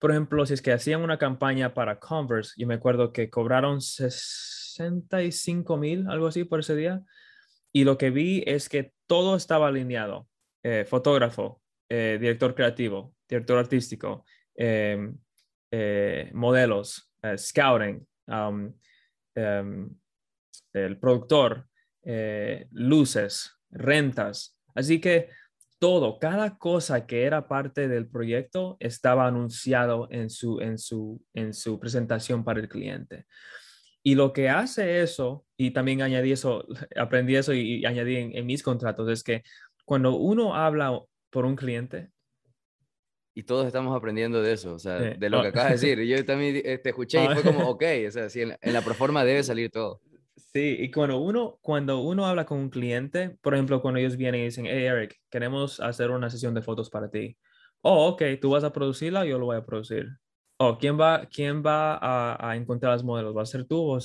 por ejemplo, si es que hacían una campaña para Converse, yo me acuerdo que cobraron 65 mil, algo así por ese día, y lo que vi es que todo estaba alineado. Eh, fotógrafo, eh, director creativo, director artístico, em, eh, modelos, scouting, um, em, el productor, eh, luces, rentas. Así que todo, cada cosa que era parte del proyecto estaba anunciado en su, en su, en su presentación para el cliente. Y lo que hace eso, y también añadí eso, aprendí eso y, añadí en, mis contratos, es que cuando uno habla por un cliente, y todos estamos aprendiendo de eso, o sea, de lo que acabas de decir. Yo también eh, te escuché y fue como, ok, o sea, sí, en, la proforma debe salir todo. Sí, y cuando uno, cuando uno habla con un cliente, por ejemplo, cuando ellos vienen y dicen, hey Eric, queremos hacer una sesión de fotos para ti. Oh, ok, tú vas a producirla, yo lo voy a producir. Oh, ¿quién va, quién va a, a encontrar los modelos? ¿Va a ser tú o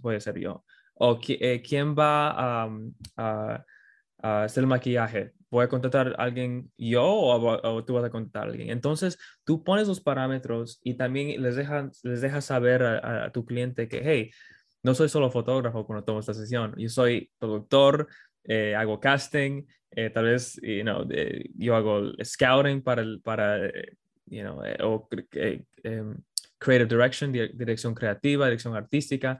voy a ser yo? ¿O eh, quién va a, a, a, hacer el maquillaje? ¿Voy a contratar a alguien yo o, tú vas a contratar a alguien? Entonces, tú pones los parámetros y también les dejas, les dejas saber a tu cliente que, hey, no soy solo fotógrafo cuando tomo esta sesión, yo soy productor, eh, hago casting, eh, tal vez you know, yo hago scouting para, el, para eh, you know, o em, creative direction, dirección creativa, dirección artística.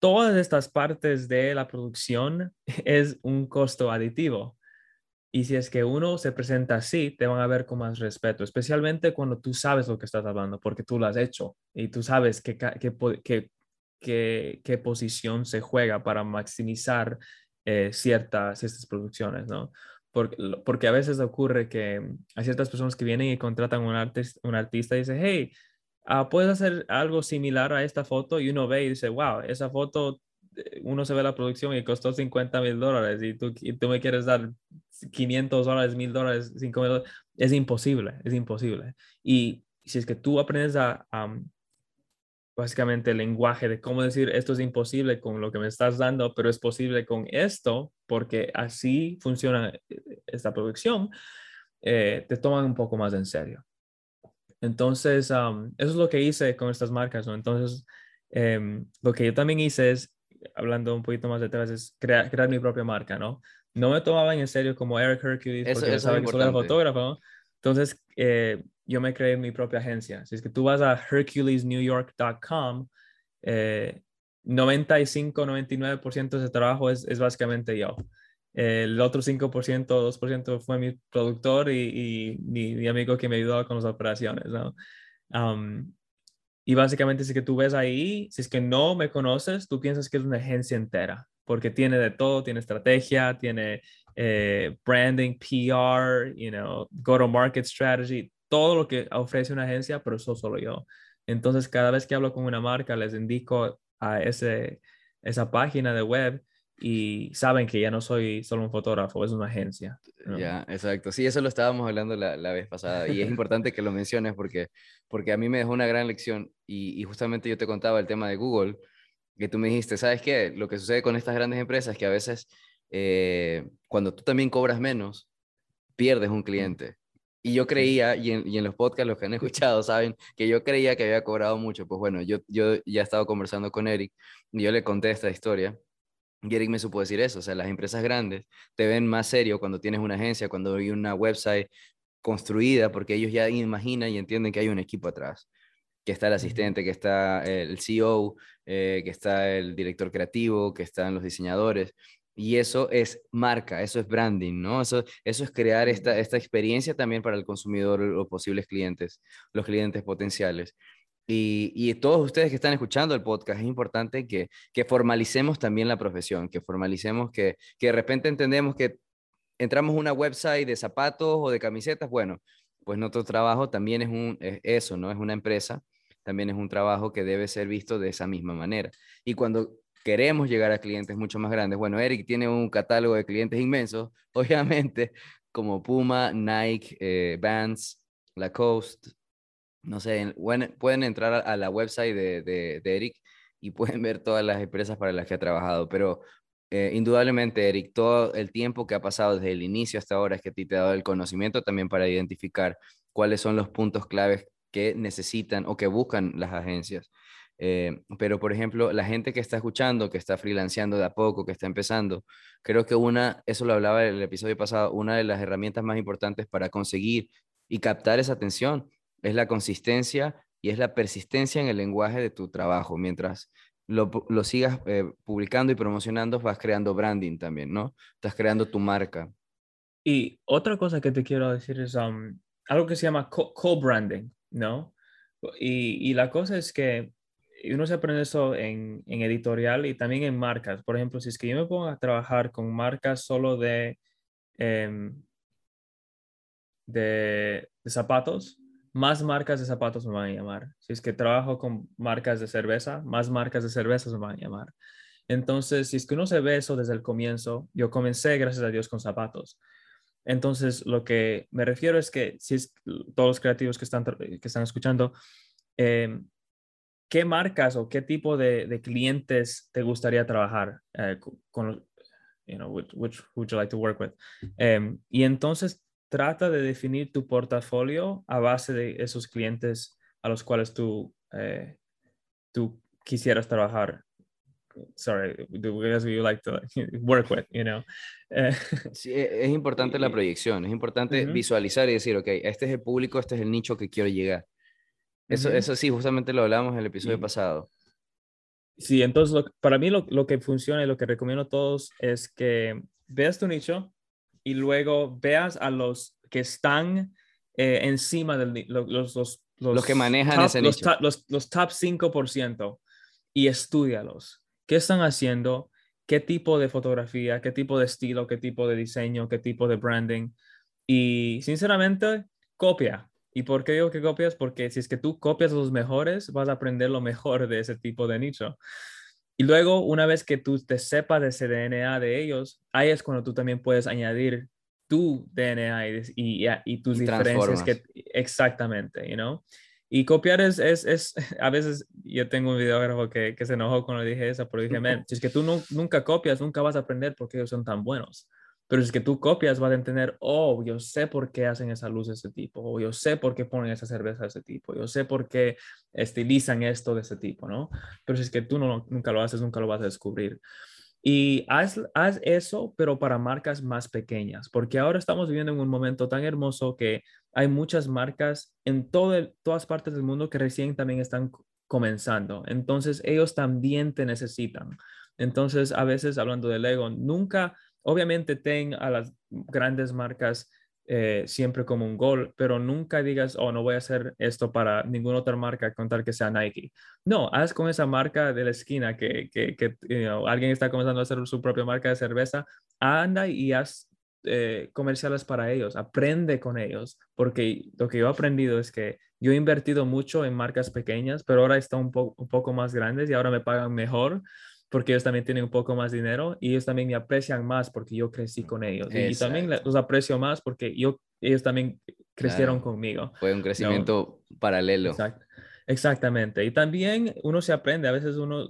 Todas estas partes de la producción es un costo aditivo. Y si es que uno se presenta así, te van a ver con más respeto, especialmente cuando tú sabes lo que estás hablando, porque tú lo has hecho y tú sabes que, que, que qué, qué posición se juega para maximizar eh, ciertas estas producciones, ¿no? Porque, porque a veces ocurre que hay ciertas personas que vienen y contratan un, artista, un artista y dice, hey, uh, ¿puedes hacer algo similar a esta foto? Y uno ve y dice, wow, esa foto, eh, uno se ve la producción y costó 50 mil dólares y tú, y tú me quieres dar 500 dólares, 1000 dólares, 5 mil dólares. Es imposible, es imposible. Y si es que tú aprendes a, básicamente el lenguaje de cómo decir esto es imposible con lo que me estás dando, pero es posible con esto, porque así funciona eh, esta producción, eh, te toman un poco más en serio. Entonces, eso es lo que hice con estas marcas, ¿no? Entonces, em, lo que yo también hice es, hablando un poquito más detrás, es crear, crear mi propia marca, ¿no? No me tomaban en serio como Eric Hercules, porque eso, que soy fotógrafo, ¿no? Entonces, eh, yo me creé mi propia agencia. Si es que tú vas a herculesnewyork.com, eh, 95-99% de ese trabajo es, es, básicamente yo. El otro 5%, 2% fue mi productor y, y mi, amigo que me ayudaba con las operaciones. ¿no? Um, y básicamente, si es que tú ves ahí, si es que no me conoces, tú piensas que es una agencia entera, porque tiene de todo, tiene estrategia, tiene eh, branding, PR, you know, go-to-market strategy, todo lo que ofrece una agencia, pero eso solo yo. Entonces, cada vez que hablo con una marca, les indico a ese, esa página de web y saben que ya no soy solo un fotógrafo, es una agencia. Ya, exacto. Sí, eso lo estábamos hablando la, la, vez pasada y es importante que lo menciones porque, porque a mí me dejó una gran lección y, y, justamente yo te contaba el tema de Google, que tú me dijiste, ¿sabes qué? Lo que sucede con estas grandes empresas es que a veces eh, cuando tú también cobras menos, pierdes un cliente. Y yo creía, y en, y en, los podcasts los que han escuchado saben, que yo creía que había cobrado mucho. Pues bueno, yo, yo ya he estado conversando con Eric y yo le conté esta historia y Eric me supo decir eso, o sea, las empresas grandes te ven más serio cuando tienes una agencia, cuando hay una website construida, porque ellos ya imaginan y entienden que hay un equipo atrás, que está el asistente, que está el CEO, eh, que está el director creativo, que están los diseñadores. Y eso es marca, eso es branding, ¿no? Eso, eso es crear esta, esta experiencia también para el consumidor, los posibles clientes, los clientes potenciales. Y, todos ustedes que están escuchando el podcast, es importante que, que formalicemos también la profesión, que formalicemos que, que de repente entendemos que entramos a una website de zapatos o de camisetas, bueno, pues nuestro trabajo también es, un, eso, ¿no? Es una empresa, también es un trabajo que debe ser visto de esa misma manera. Y cuando queremos llegar a clientes mucho más grandes, bueno, Eric tiene un catálogo de clientes inmensos, obviamente, como Puma, Nike, eh, Vans, Lacoste, no sé, pueden entrar a la website de, de, Eric y pueden ver todas las empresas para las que ha trabajado, pero eh, indudablemente, Eric, todo el tiempo que ha pasado desde el inicio hasta ahora es que a ti te ha dado el conocimiento también para identificar cuáles son los puntos claves que necesitan o que buscan las agencias. Eh, pero, por ejemplo, la gente que está escuchando, que está freelanceando de a poco, que está empezando, creo que una, eso lo hablaba en el episodio pasado, una de las herramientas más importantes para conseguir y captar esa atención es la consistencia y es la persistencia en el lenguaje de tu trabajo. Mientras lo, lo sigas eh, publicando y promocionando, vas creando branding también, ¿no? Estás creando tu marca. Y otra cosa que te quiero decir es um, algo que se llama co-branding, ¿no? Y, y, la cosa es que uno se aprende eso en, en, editorial y también en marcas. Por ejemplo, si es que yo me pongo a trabajar con marcas solo de, em, de, de zapatos, más marcas de zapatos me van a llamar. Si es que trabajo con marcas de cerveza, más marcas de cervezas me van a llamar. Entonces, si es que uno se ve eso desde el comienzo, yo comencé, gracias a Dios, con zapatos. Entonces, lo que me refiero es que si es todos los creativos que están, que están escuchando, em, ¿qué marcas o qué tipo de, clientes te gustaría trabajar eh, con, you know, which, which, would you like to work with? Em, y entonces trata de definir tu portafolio a base de esos clientes a los cuales tú, eh, tú quisieras trabajar. Sorry, because you like to work with, you know. Eh, sí, e, es importante la proyección, es importante visualizar y decir, ok, este es el público, este es el nicho que quiero llegar. Eso, eso sí, justamente lo hablamos en el episodio pasado. Sí, entonces para mí lo, lo, que funciona y lo que recomiendo a todos es que veas tu nicho, y luego veas a los que están eh, encima de los, los, los, que manejan top, ese nicho. Los, los, top 5% y estudialos. ¿Qué están haciendo? ¿Qué tipo de fotografía? ¿Qué tipo de estilo? ¿Qué tipo de diseño? ¿Qué tipo de branding? Y sinceramente, copia. ¿Y por qué digo que copias? Porque si es que tú copias los mejores, vas a aprender lo mejor de ese tipo de nicho. Y luego, una vez que tú te sepas de ese DNA de ellos, ahí es cuando tú también puedes añadir tu DNA y, y, y tus diferencias. Que, exactamente, you know? Y copiar es, es, es, a veces yo tengo un videógrafo que, que se enojó cuando dije eso, pero dije, si es que tú no, nunca copias, nunca vas a aprender porque ellos son tan buenos. Pero es que tú copias, vas a entender, oh, yo sé por qué hacen esa luz de ese tipo, o yo sé por qué ponen esa cerveza de ese tipo, yo sé por qué estilizan esto de ese tipo, ¿no? Pero si es que tú nunca lo haces, nunca lo vas a descubrir. Y haz, haz eso, pero para marcas más pequeñas, porque ahora estamos viviendo en un momento tan hermoso que hay muchas marcas en todo todas partes del mundo que recién también están comenzando. Entonces, ellos también te necesitan. Entonces, a veces, hablando del ego, nunca Obviamente ten a las grandes marcas eh, siempre como un gol, pero nunca digas, oh, no voy a hacer esto para ninguna otra marca con tal que sea Nike. No, haz con esa marca de la esquina que, que, alguien está comenzando a hacer su propia marca de cerveza, anda y haz eh, comerciales para ellos, aprende con ellos, porque lo que yo he aprendido es que yo he invertido mucho en marcas pequeñas, pero ahora están un, un poco más grandes y ahora me pagan mejor porque ellos también tienen un poco más dinero y ellos también me aprecian más porque yo crecí con ellos. Y, también los aprecio más porque yo, ellos también crecieron conmigo. Fue un crecimiento paralelo. Exactamente. Y también uno se aprende. A veces uno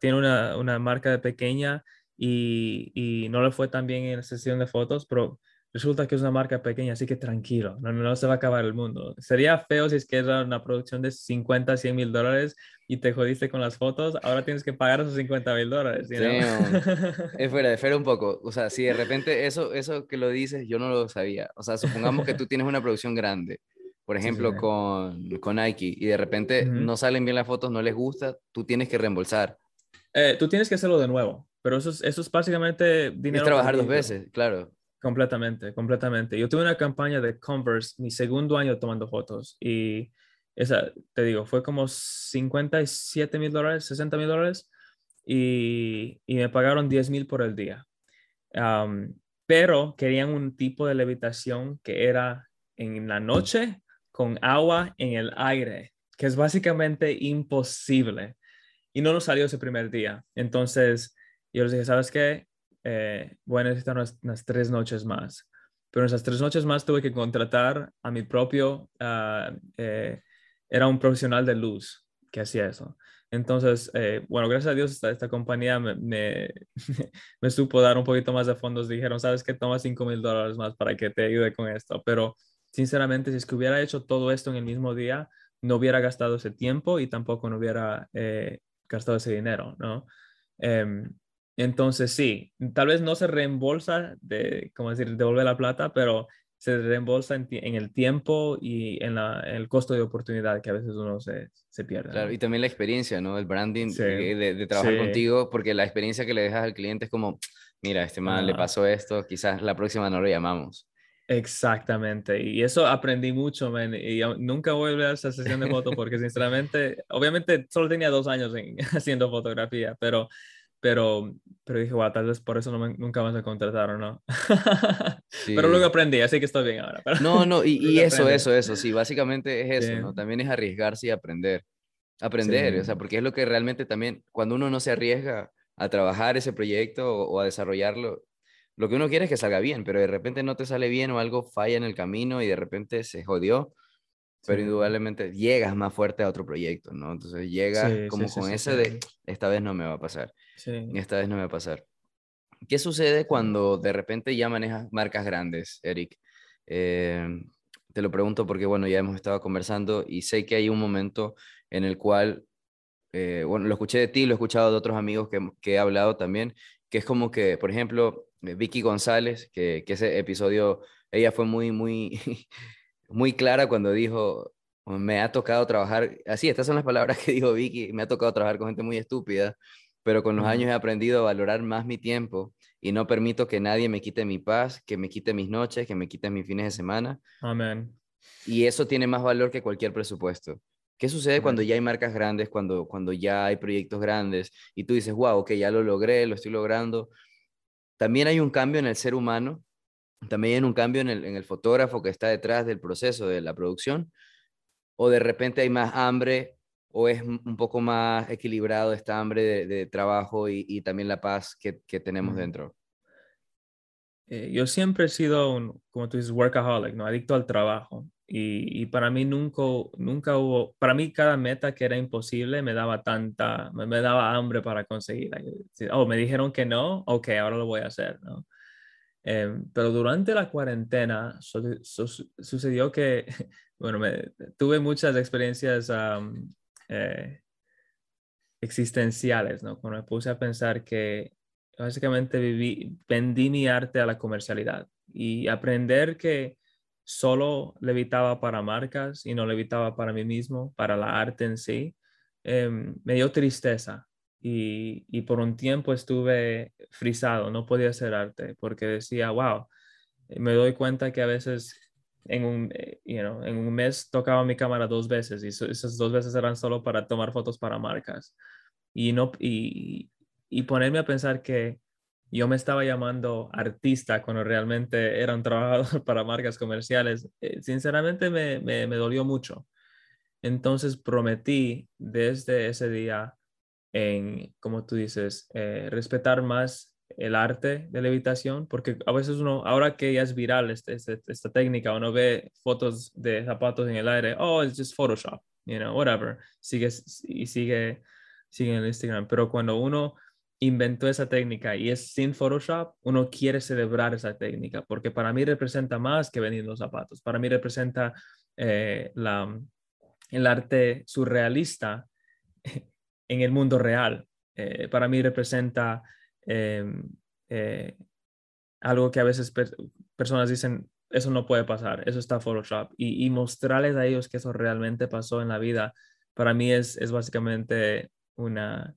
tiene una, una, marca pequeña y, y, no le fue tan bien en la sesión de fotos, pero resulta que es una marca pequeña, así que tranquilo, no, no se va a acabar el mundo. Sería feo si es que era una producción de 50, 100 mil dólares y te jodiste con las fotos, ahora tienes que pagar esos 50 mil dólares. es fuera, de fuera un poco. O sea, si de repente eso, eso que lo dices, yo no lo sabía. O sea, supongamos que tú tienes una producción grande, por ejemplo, Con, con Nike, y de repente no salen bien las fotos, no les gusta, tú tienes que reembolsar. Eh, tú tienes que hacerlo de nuevo, pero eso es, eso es básicamente dinero. Es trabajar dos veces, claro. Completamente, completamente. Yo tuve una campaña de Converse mi segundo año tomando fotos y esa, te digo, fue como 57 mil dólares, 60 mil dólares y, y, me pagaron 10 mil por el día. pero querían un tipo de levitación que era en la noche con agua en el aire, que es básicamente imposible. Y no nos salió ese primer día. Entonces, yo les dije, ¿sabes qué? Eh, voy a necesitar unas, tres noches más. Pero en esas tres noches más tuve que contratar a mi propio, ah, eh, era un profesional de luz que hacía eso. Entonces, eh, bueno, gracias a Dios esta, esta compañía me, me, supo dar un poquito más de fondos. Dijeron, sabes que toma 5 mil dólares más para que te ayude con esto. Pero sinceramente, si es que hubiera hecho todo esto en el mismo día, no hubiera gastado ese tiempo y tampoco no hubiera eh, gastado ese dinero, ¿no? Em, entonces, sí, tal vez no se reembolsa de, como decir, devolver la plata, pero se reembolsa en, el tiempo y en, el costo de oportunidad que a veces uno se, pierde. Claro, y también la experiencia, ¿no? El branding eh, de, trabajar contigo, porque la experiencia que le dejas al cliente es como, mira, este man le pasó esto, quizás la próxima no lo llamamos. Exactamente, y eso aprendí mucho, man, y nunca voy a a esa sesión de foto porque sinceramente, obviamente solo tenía dos años haciendo fotografía, pero pero, pero dije, wow, tal vez por eso no nunca más me contrataron, ¿no? Pero luego aprendí, así que estoy bien ahora. No, no, y, y eso, eso, eso, sí, básicamente es eso, ¿no? También es arriesgarse y aprender. Aprender, o sea, porque es lo que realmente también, cuando uno no se arriesga a trabajar ese proyecto o, a desarrollarlo, lo que uno quiere es que salga bien, pero de repente no te sale bien o algo falla en el camino y de repente se jodió, pero indudablemente llegas más fuerte a otro proyecto, ¿no? Entonces llegas como con ese de, esta vez no me va a pasar, esta vez no me va a pasar. ¿Qué sucede cuando de repente ya manejas marcas grandes, Eric? Eh, te lo pregunto porque, bueno, ya hemos estado conversando y sé que hay un momento en el cual, eh, bueno, lo escuché de ti, lo he escuchado de otros amigos que, que, he hablado también, que es como que, por ejemplo, eh, Vicky González, que, que ese episodio, ella fue muy, muy, muy clara cuando dijo, me ha tocado trabajar, así, estas son las palabras que dijo Vicky, me ha tocado trabajar con gente muy estúpida, pero con los años he aprendido a valorar más mi tiempo y no permito que nadie me quite mi paz, que me quite mis noches, que me quite mis fines de semana. Amén. Y eso tiene más valor que cualquier presupuesto. ¿Qué sucede cuando ya hay marcas grandes, cuando, cuando ya hay proyectos grandes y tú dices, wow, que ya lo logré, lo estoy logrando? También hay un cambio en el ser humano también un cambio en el, en el fotógrafo que está detrás del proceso de la producción, o de repente hay más hambre o es un poco más equilibrado esta hambre de, trabajo y, también la paz que, que tenemos dentro? Eh, yo siempre he sido, un, como tú dices, workaholic, ¿no? adicto al trabajo. Y, y, para mí nunca, nunca hubo, para mí cada meta que era imposible me daba tanta, me, me daba hambre para conseguir. Oh, me dijeron que no, ok, ahora lo voy a hacer, ¿no? Em, pero durante la cuarentena sucedió que, bueno, me, tuve muchas experiencias eh, existenciales, ¿no? Cuando me puse a pensar que básicamente vendí mi arte a la comercialidad y aprender que solo levitaba para marcas y no levitaba para mí mismo, para la arte en sí, em, me dio tristeza y, por un tiempo estuve frisado, no podía hacer arte porque decía, wow, me doy cuenta que a veces en un, eh, en un mes tocaba mi cámara dos veces y esas dos veces eran solo para tomar fotos para marcas. Y, no, y, ponerme a pensar que yo me estaba llamando artista cuando realmente era un trabajador para marcas comerciales, eh, sinceramente me, me, me dolió mucho. Entonces prometí desde ese día en, como tú dices, eh, respetar más el arte de levitación, porque a veces uno, ahora que ya es viral este, este, esta técnica, uno ve fotos de zapatos en el aire, oh, it's just Photoshop, you know, whatever, sigue y sigue, sigue en Instagram, pero cuando uno inventó esa técnica y es sin Photoshop, uno quiere celebrar esa técnica, porque para mí representa más que venir los zapatos, para mí representa eh, la, el arte surrealista en el mundo real, eh, para mí representa algo que a veces personas dicen, eso no puede pasar, eso está Photoshop, y, mostrarles a ellos que eso realmente pasó en la vida, para mí es, es básicamente una,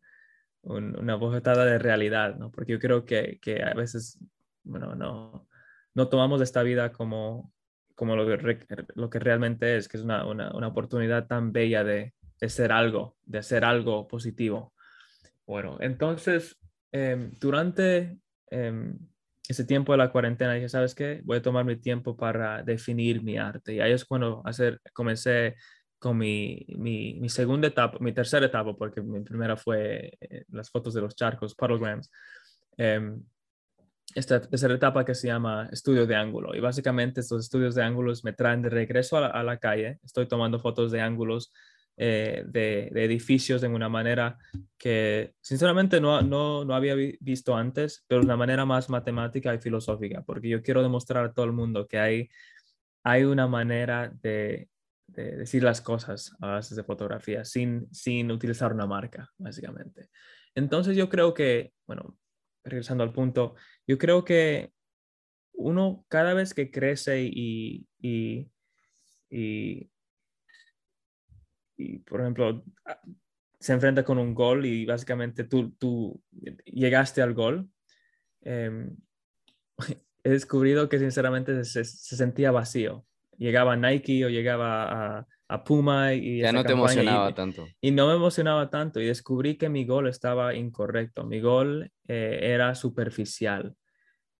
una bofetada de realidad, ¿no? Porque yo creo que, que a veces, bueno, no, no tomamos esta vida como, como lo, que, lo que realmente es, que es una, una, una oportunidad tan bella de, de ser algo, de hacer algo positivo. Bueno, entonces, Em, durante em, ese tiempo de la cuarentena dije, ¿sabes qué? Voy a tomar mi tiempo para definir mi arte. Y ahí es cuando hacer, comencé con mi, mi, mi segunda etapa, mi tercera etapa, porque mi primera fue eh, las fotos de los charcos, puddlegrams. Eh, esta tercera etapa que se llama estudio de ángulo. Y básicamente estos estudios de ángulos me traen de regreso a la, a la calle. Estoy tomando fotos de ángulos eh, de, edificios en una manera que sinceramente no, no, no había visto antes, pero de una manera más matemática y filosófica, porque yo quiero demostrar a todo el mundo que hay, hay una manera de, de decir las cosas a base de fotografía sin, sin utilizar una marca, básicamente. Entonces yo creo que, bueno, regresando al punto, yo creo que uno cada vez que crece y y, por ejemplo, se enfrenta con un gol y básicamente tú, tú llegaste al gol, em, he descubrido que sinceramente se, sentía vacío. Llegaba Nike o llegaba a, a Puma y... Ya no te emocionaba tanto. Y no me emocionaba tanto y descubrí que mi gol estaba incorrecto. Mi gol eh, era superficial.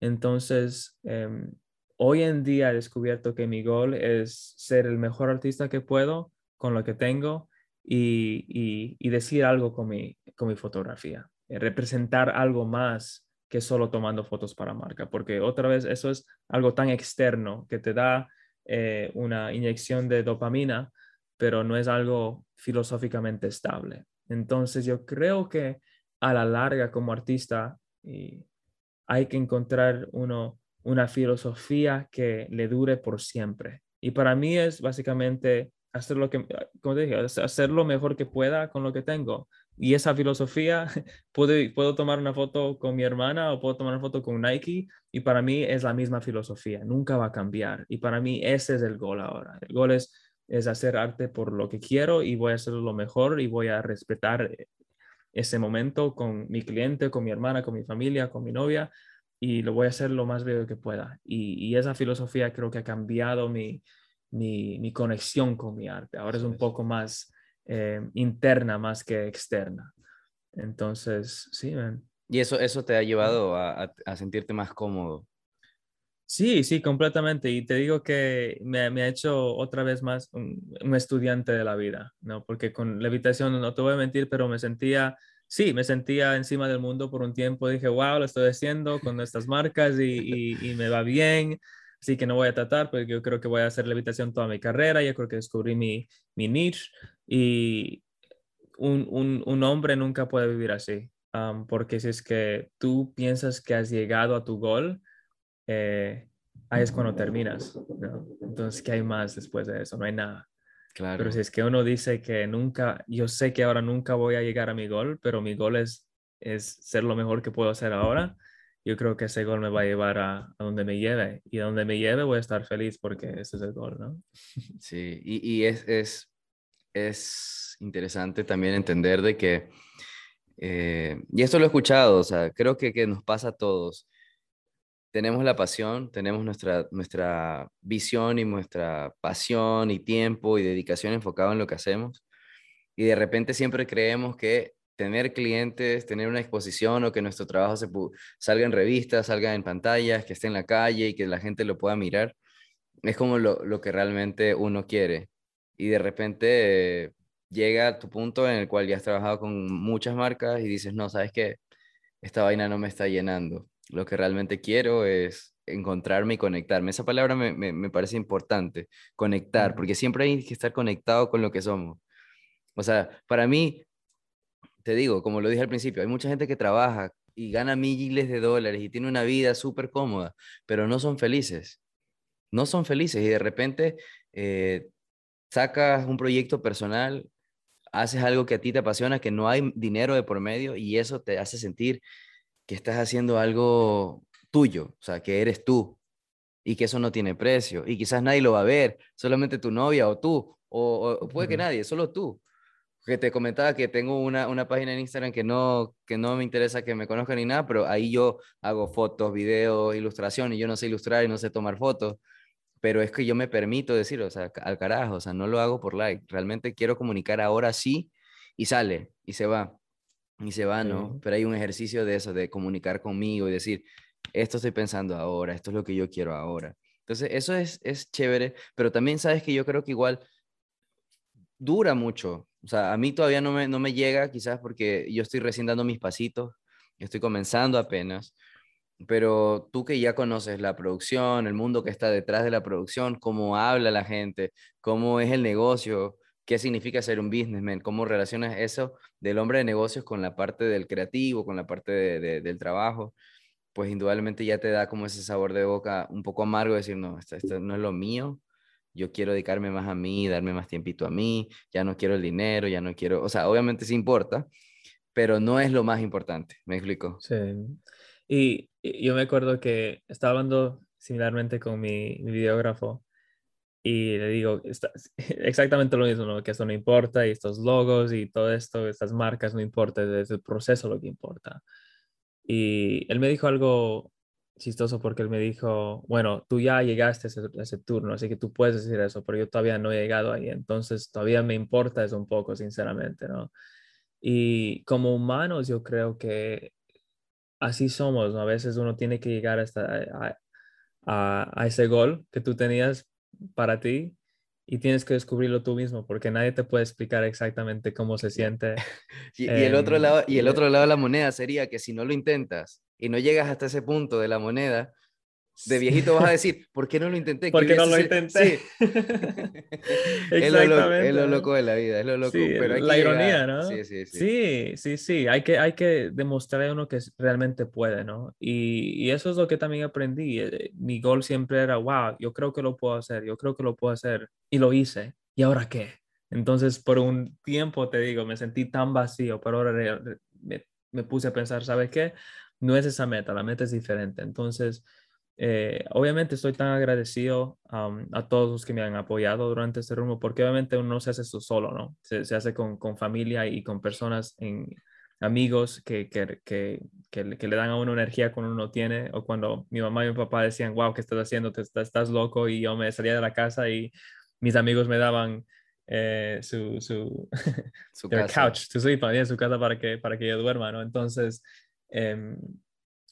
Entonces, em, hoy en día he descubierto que mi gol es ser el mejor artista que puedo con lo que tengo y, y, decir algo con mi, con mi fotografía, eh, representar algo más que solo tomando fotos para marca, porque otra vez eso es algo tan externo que te da eh, una inyección de dopamina, pero no es algo filosóficamente estable. Entonces yo creo que a la larga como artista hay que encontrar uno, una filosofía que le dure por siempre. Y para mí es básicamente hacer lo que, como te dije, hacer mejor que pueda con lo que tengo. Y esa filosofía, puedo, puedo tomar una foto con mi hermana o puedo tomar una foto con Nike y para mí es la misma filosofía, nunca va a cambiar. Y para mí ese es el gol ahora. El gol es, es hacer arte por lo que quiero y voy a hacerlo lo mejor y voy a respetar ese momento con mi cliente, con mi hermana, con mi familia, con mi novia y lo voy a hacer lo más bello que pueda. Y, y esa filosofía creo que ha cambiado mi, mi, conexión con mi arte. Ahora es un poco más eh, interna más que externa. Entonces, sí, ¿Y eso, eso te ha llevado a, sentirte más cómodo? Sí, sí, completamente. Y te digo que me, ha hecho otra vez más un, estudiante de la vida, ¿no? Porque con levitación, no te voy a mentir, pero me sentía, sí, me sentía encima del mundo por un tiempo. Dije, wow, lo estoy haciendo con estas marcas y, y me va bien. Así que no voy a tratar, porque yo creo que voy a hacer levitación toda mi carrera, ya creo que descubrí mi, mi niche y un, un, un, hombre nunca puede vivir así, porque si es que tú piensas que has llegado a tu gol, eh, ahí es cuando terminas. Entonces, ¿qué hay más después de eso? No hay nada. Claro. Pero si es que uno dice que nunca, yo sé que ahora nunca voy a llegar a mi gol, pero mi gol es, es ser lo mejor que puedo hacer ahora, yo creo que ese gol me va a llevar a, donde me lleve y a donde me lleve voy a estar feliz porque ese es el gol, ¿no? Sí, y, es, es, es, interesante también entender de que, eh, y esto lo he escuchado, o sea, creo que, que nos pasa a todos. Tenemos la pasión, tenemos nuestra, nuestra visión y nuestra pasión y tiempo y dedicación enfocado en lo que hacemos. Y de repente siempre creemos que tener clientes, tener una exposición o que nuestro trabajo se salga en revistas, salga en pantallas, que esté en la calle y que la gente lo pueda mirar, es como lo, lo que realmente uno quiere. Y de repente llega tu punto en el cual ya has trabajado con muchas marcas y dices, no, sabes que esta vaina no me está llenando. Lo que realmente quiero es encontrarme y conectarme. Esa palabra me, me, parece importante, conectar, porque siempre hay que estar conectado con lo que somos. O sea, para mí, te digo, como lo dije al principio, hay mucha gente que trabaja y gana miles de dólares y tiene una vida súper cómoda, pero no son felices. No son felices y de repente eh, sacas un proyecto personal, haces algo que a ti te apasiona, que no hay dinero de por medio y eso te hace sentir que estás haciendo algo tuyo, o sea, que eres tú y que eso no tiene precio y quizás nadie lo va a ver, solamente tu novia o tú, o, puede que nadie, solo tú. Que te comentaba que tengo una, una página en Instagram que no, que no me interesa que me conozcan ni nada, pero ahí yo hago fotos, videos, ilustración y yo no sé ilustrar y no sé tomar fotos pero es que yo me permito decir, o sea, al carajo, o sea, no lo hago por like, realmente quiero comunicar ahora sí y sale y se va, y se va, ¿no? Pero hay un ejercicio de eso, de comunicar conmigo y decir, esto estoy pensando ahora, esto es lo que yo quiero ahora. Entonces, eso es, es chévere, pero también sabes que yo creo que igual dura mucho, o sea, a mí todavía no me, no me llega, quizás porque yo estoy recién dando mis pasitos, estoy comenzando apenas, pero tú que ya conoces la producción, el mundo que está detrás de la producción, cómo habla la gente, cómo es el negocio, qué significa ser un businessman, cómo relacionas eso del hombre de negocios con la parte del creativo, con la parte del trabajo, pues indudablemente ya te da como ese sabor de boca un poco amargo decir, no, esto, esto no es lo mío, yo quiero dedicarme más a mí, darme más tiempito a mí, ya no quiero el dinero, ya no quiero, o sea, obviamente sí importa, pero no es lo más importante, ¿me explico? Sí. Y, yo me acuerdo que estaba hablando similarmente con mi, videógrafo y le digo exactamente lo mismo, que esto no importa y estos logos y todo esto, estas marcas no importa, es el proceso lo que importa. Y él me dijo algo chistoso porque él me dijo, bueno, tú ya llegaste a ese, a ese, turno, así que tú puedes decir eso, pero yo todavía no he llegado ahí, entonces todavía me importa eso un poco, sinceramente, ¿no? Y como humanos, yo creo que así somos, A veces uno tiene que llegar hasta a, ese gol que tú tenías para ti y tienes que descubrirlo tú mismo porque nadie te puede explicar exactamente cómo se siente. y, el otro lado, y el otro lado de la moneda sería que si no lo intentas y no llegas hasta ese punto de la moneda, de viejito vas a decir, ¿por qué no lo intenté? ¿Por qué no lo intenté? es, lo loco, es lo loco de la vida, es lo loco. pero la ironía, ¿no? Sí, sí, sí. Sí, sí, sí. Hay que, hay que demostrar a uno que realmente puede, ¿no? Y, y, eso es lo que también aprendí. Eh, mi gol siempre era, wow, yo creo que lo puedo hacer, yo creo que lo puedo hacer. Y lo hice. ¿Y ahora qué? Entonces, por un tiempo, te digo, me sentí tan vacío, pero ahora me, me puse a pensar, ¿sabes qué? No es esa meta, la meta es diferente. Entonces, eh, obviamente estoy tan agradecido a todos los que me han apoyado durante este rumbo, porque obviamente uno no se hace esto solo, ¿no? Se, se hace con, con, familia y con personas, en, amigos que, que, que, que, le dan a uno energía cuando uno tiene, o cuando mi mamá y mi papá decían, wow, ¿qué estás haciendo? Te, estás, estás loco, y yo me salía de la casa y mis amigos me daban eh, su, su, su couch, su, su casa para que, para que yo duerma, ¿no? Entonces, em,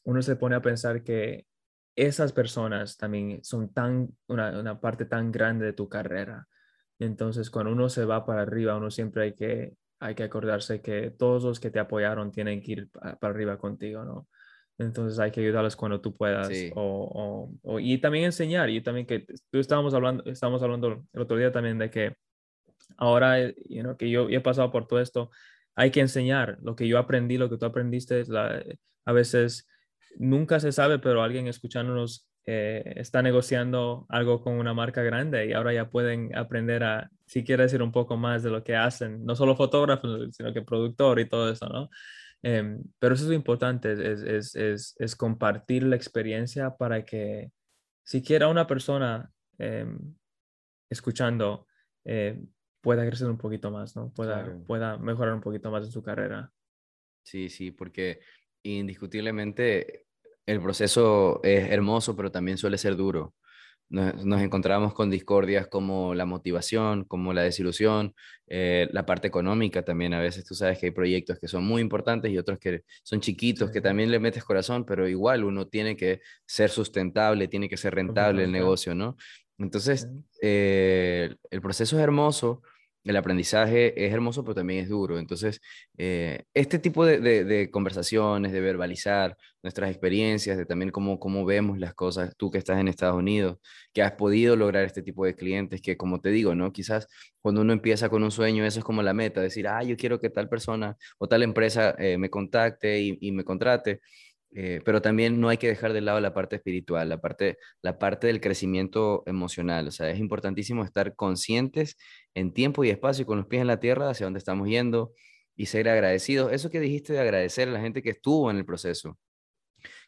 uno se pone a pensar que esas personas también son tan, una, una, parte tan grande de tu carrera. Entonces, cuando uno se va para arriba, uno siempre hay que, hay que acordarse que todos los que te apoyaron tienen que ir para arriba contigo, ¿no? Entonces hay que ayudarles cuando tú puedas. O, o, y también enseñar. Y también que tú estábamos hablando, estábamos hablando el otro día también de que ahora you know, que yo, he pasado por todo esto, hay que enseñar lo que yo aprendí, lo que tú aprendiste. La, a veces nunca se sabe, pero alguien escuchándonos eh, está negociando algo con una marca grande y ahora ya pueden aprender a, si quiere decir un poco más de lo que hacen, no solo fotógrafos, sino que productor y todo eso, ¿no? Em, pero eso es lo importante, es, es, es, es, compartir la experiencia para que siquiera una persona em, escuchando eh, pueda crecer un poquito más, ¿no? Pueda, pueda mejorar un poquito más en su carrera. Sí, sí, porque indiscutiblemente el proceso es hermoso, pero también suele ser duro. Nos, encontramos con discordias como la motivación, como la desilusión, eh, la parte económica también. A veces tú sabes que hay proyectos que son muy importantes y otros que son chiquitos, que también le metes corazón, pero igual uno tiene que ser sustentable, tiene que ser rentable el negocio, ¿no? Entonces, eh, el proceso es hermoso el aprendizaje es hermoso, pero también es duro. Entonces, eh, este tipo de, de, conversaciones, de verbalizar nuestras experiencias, de también cómo, cómo vemos las cosas, tú que estás en Estados Unidos, que has podido lograr este tipo de clientes, que como te digo, ¿no? Quizás cuando uno empieza con un sueño, eso es como la meta, decir, ah, yo quiero que tal persona o tal empresa eh, me contacte y me contrate. Eh, pero también no hay que dejar de lado la parte espiritual, la parte, la parte del crecimiento emocional. O sea, es importantísimo estar conscientes en tiempo y espacio con los pies en la tierra hacia dónde estamos yendo y ser agradecidos. Eso que dijiste de agradecer a la gente que estuvo en el proceso,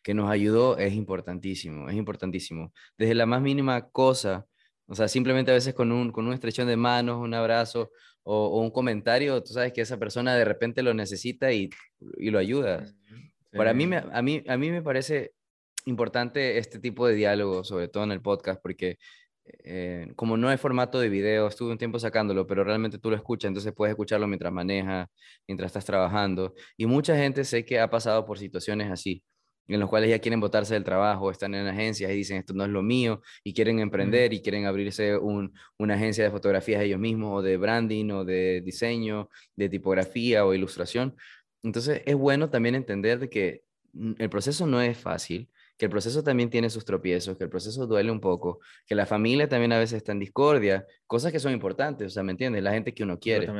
que nos ayudó, es importantísimo, es importantísimo. Desde la más mínima cosa, o sea, simplemente a veces con un, con un estrechón de manos, un abrazo o, un comentario, tú sabes que esa persona de repente lo necesita y, y lo ayudas. Para mí, a, mí, a mí me parece importante este tipo de diálogo, sobre todo en el podcast, porque eh, como no hay formato de video, estuve un tiempo sacándolo, pero realmente tú lo escuchas, entonces puedes escucharlo mientras manejas, mientras estás trabajando. Y mucha gente sé que ha pasado por situaciones así, en las cuales ya quieren botarse del trabajo, están en agencias y dicen esto no es lo mío, y quieren emprender y quieren abrirse un, una agencia de fotografías ellos mismos, o de branding, o de diseño, de tipografía o ilustración. Entonces es bueno también entender de que mm, el proceso no es fácil, que el proceso también tiene sus tropiezos, que el proceso duele un poco, que la familia también a veces está en discordia, cosas que son importantes, o sea, ¿me entiendes? La gente que uno quiere.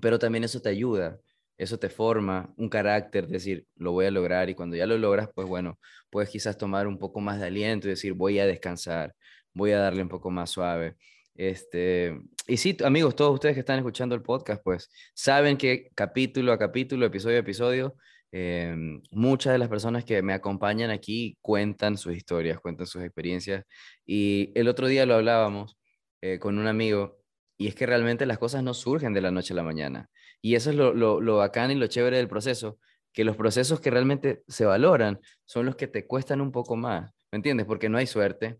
Pero también eso te ayuda, eso te forma un carácter, decir, lo voy a lograr y cuando ya lo logras, pues bueno, puedes quizás tomar un poco más de aliento y decir, voy a descansar, voy a darle un poco más suave. Este, y sí, amigos, todos ustedes que están escuchando el podcast, pues saben que capítulo a capítulo, episodio a episodio, em, muchas de las personas que me acompañan aquí cuentan sus historias, cuentan sus experiencias. Y el otro día lo hablábamos eh, con un amigo, y es que realmente las cosas no surgen de la noche a la mañana. Y eso es lo, lo, lo bacán y lo chévere del proceso, que los procesos que realmente se valoran son los que te cuestan un poco más, ¿me entiendes? Porque no hay suerte,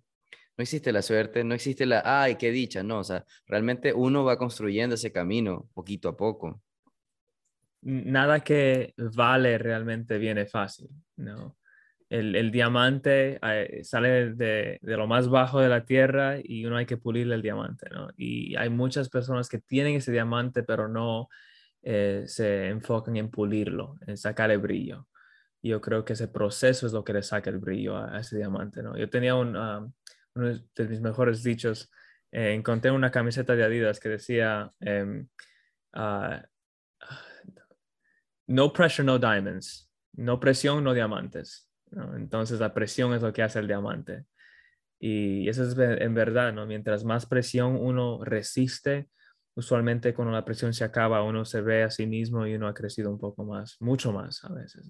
no existe la suerte, no existe la, ay, qué dicha, no, o sea, realmente uno va construyendo ese camino poquito a poco. Nada que vale realmente viene fácil, ¿no? El, el diamante eh, sale de, de, lo más bajo de la tierra y uno hay que pulirle el diamante, ¿no? Y hay muchas personas que tienen ese diamante, pero no eh, se enfocan en pulirlo, en sacarle brillo. Yo creo que ese proceso es lo que le saca el brillo a, ese diamante, ¿no? Yo tenía un, uno de mis mejores dichos, eh, encontré una camiseta de Adidas que decía, em, ah, no pressure, no diamonds, no presión, no diamantes. Entonces la presión es lo que hace el diamante. Y eso es en verdad, ¿no? Mientras más presión uno resiste, usualmente cuando la presión se acaba, uno se ve a sí mismo y uno ha crecido un poco más, mucho más a veces.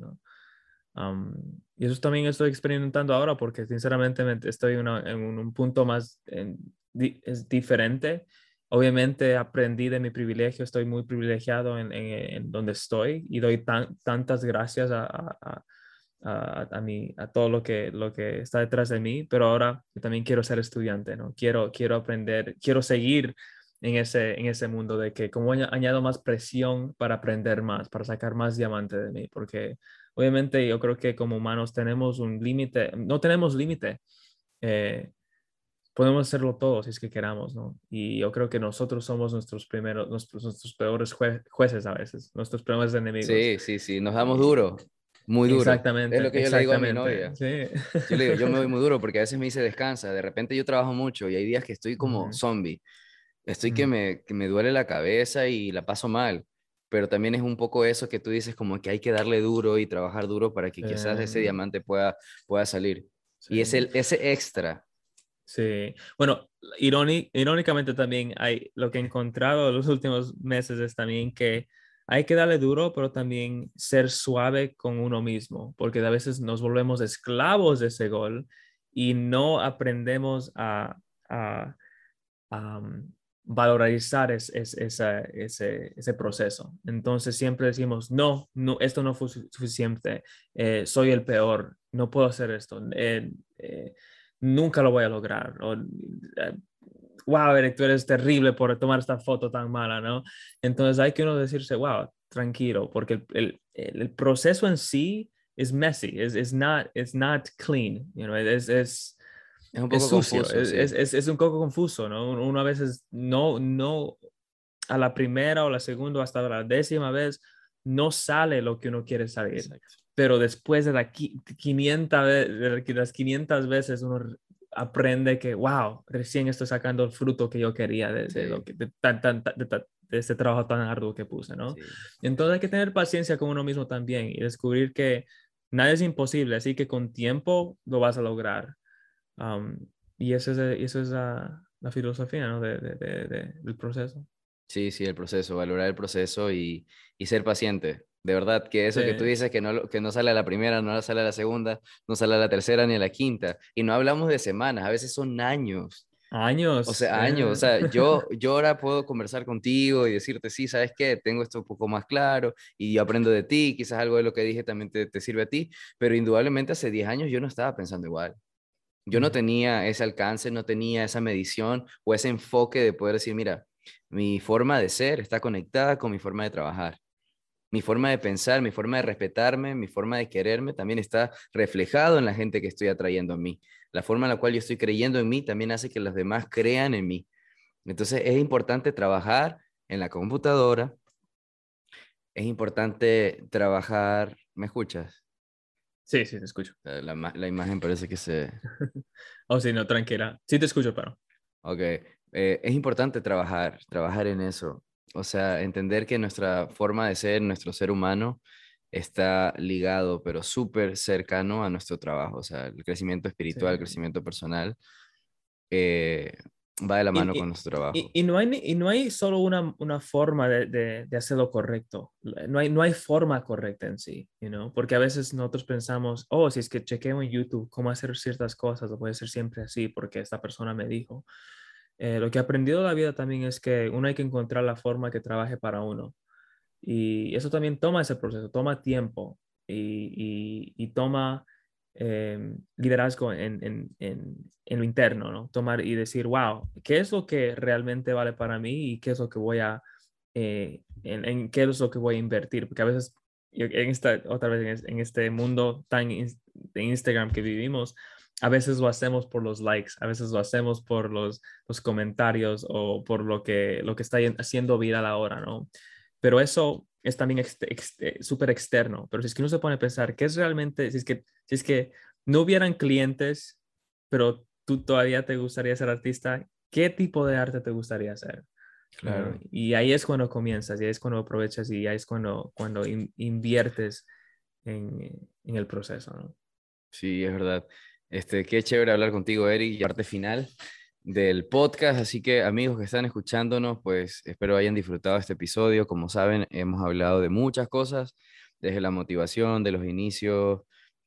Y eso también estoy experimentando ahora porque sinceramente estoy en un punto más es diferente. Obviamente aprendí de mi privilegio, estoy muy privilegiado en, donde estoy y doy tantas gracias a, a, a, a, a todo lo que, lo que está detrás de mí, pero ahora también quiero ser estudiante, ¿no? Quiero, quiero aprender, quiero seguir en ese, en ese mundo de que como añado más presión para aprender más, para sacar más diamante de mí, porque obviamente yo creo que como humanos tenemos un límite, no tenemos límite. Eh, podemos hacerlo todos si es que queramos, ¿no? Y yo creo que nosotros somos nuestros primeros, nuestros, nuestros peores jueces a veces, nuestros peores enemigos. Sí, sí, sí, nos damos duro, muy duro. Exactamente. Es lo que yo le digo a mi novia. Sí. Yo le digo, yo me voy muy duro porque a veces me dice descansa, de repente yo trabajo mucho y hay días que estoy como zombie, estoy que, me, que me duele la cabeza y la paso mal pero también es un poco eso que tú dices, como que hay que darle duro y trabajar duro para que quizás ese eh. diamante pueda, pueda salir. Y es el, ese extra. Sí, bueno, irónicamente también hay lo que he encontrado en los últimos meses es también que hay que darle duro, pero también ser suave con uno mismo, porque a veces nos volvemos esclavos de ese gol y no aprendemos a, a, valorizar es, ese, ese, proceso. Entonces siempre decimos, no, no esto no fue suficiente, eh, soy el peor, no puedo hacer esto, eh, eh, nunca lo voy a lograr. Wow, Eric, tú eres terrible por tomar esta foto tan mala, ¿no? Entonces hay que uno decirse, wow, tranquilo, porque el, el, proceso en sí es messy, es not, not clean, you know, es, es es un poco sucio, confuso, es, es, es, un poco confuso, ¿no? Uno a veces no, no a la primera o la segunda hasta la décima vez no sale lo que uno quiere salir. Pero después de, la 500, de las 500 veces uno aprende que, wow, recién estoy sacando el fruto que yo quería de, lo que, de, este trabajo tan arduo que puse, ¿no? Entonces hay que tener paciencia con uno mismo también y descubrir que nada es imposible, así que con tiempo lo vas a lograr. Y eso es, eso es la, la filosofía ¿no? de, de, del proceso. Sí, sí, el proceso, valorar el proceso y, y ser paciente. De verdad, que eso que tú dices que no, que no sale a la primera, no sale a la segunda, no sale a la tercera ni a la quinta. Y no hablamos de semanas, a veces son años. Años. O sea, años. O sea, yo, yo ahora puedo conversar contigo y decirte, sí, ¿sabes qué? Tengo esto un poco más claro y yo aprendo de ti, quizás algo de lo que dije también te, te sirve a ti, pero indudablemente hace 10 años yo no estaba pensando igual. Yo no tenía ese alcance, no tenía esa medición o ese enfoque de poder decir, mira, mi forma de ser está conectada con mi forma de trabajar. Mi forma de pensar, mi forma de respetarme, mi forma de quererme también está reflejado en la gente que estoy atrayendo a mí. La forma en la cual yo estoy creyendo en mí también hace que los demás crean en mí. Entonces es importante trabajar en la computadora. Es importante trabajar, ¿me escuchas? Sí, sí, te escucho. La, la imagen parece que se... oh, sí, no, tranquila. Sí te escucho, pero... Ok, eh, es importante trabajar, trabajar en eso. O sea, entender que nuestra forma de ser, nuestro ser humano, está ligado, pero súper cercano a nuestro trabajo. O sea, el crecimiento espiritual, el crecimiento personal, eh, va de la mano con nuestro trabajo. Y, no hay, y no hay solo una, una forma de, de, de, hacerlo correcto. No hay, no hay forma correcta en sí, you know? porque a veces nosotros pensamos, oh, si es que chequeo en YouTube cómo hacer ciertas cosas, lo puede ser siempre así porque esta persona me dijo. Eh, lo que he aprendido de la vida también es que uno hay que encontrar la forma que trabaje para uno. Y eso también toma ese proceso, toma tiempo y, y, toma eh, liderazgo en, en, en, en, lo interno, ¿no? Tomar y decir, wow, ¿qué es lo que realmente vale para mí y qué es lo que voy a, eh, en, qué es lo que voy a invertir? Porque a veces, en esta, otra vez, en este mundo tan de Instagram que vivimos, a veces lo hacemos por los likes, a veces lo hacemos por los, los comentarios o por lo que, lo que está haciendo viral ahora, ¿no? Pero eso es también súper externo. Pero si es que uno se pone a pensar, ¿qué es realmente, si es que, si es que no hubieran clientes, pero tú todavía te gustaría ser artista, ¿qué tipo de arte te gustaría hacer? Claro. y ahí es cuando comienzas, y ahí es cuando aprovechas, y ahí es cuando, cuando inviertes en, en el proceso, ¿no? Sí, es verdad. Este, qué chévere hablar contigo, Eric, y parte final del podcast. Así que amigos que están escuchándonos, pues espero hayan disfrutado este episodio. Como saben, hemos hablado de muchas cosas, desde la motivación, de los inicios,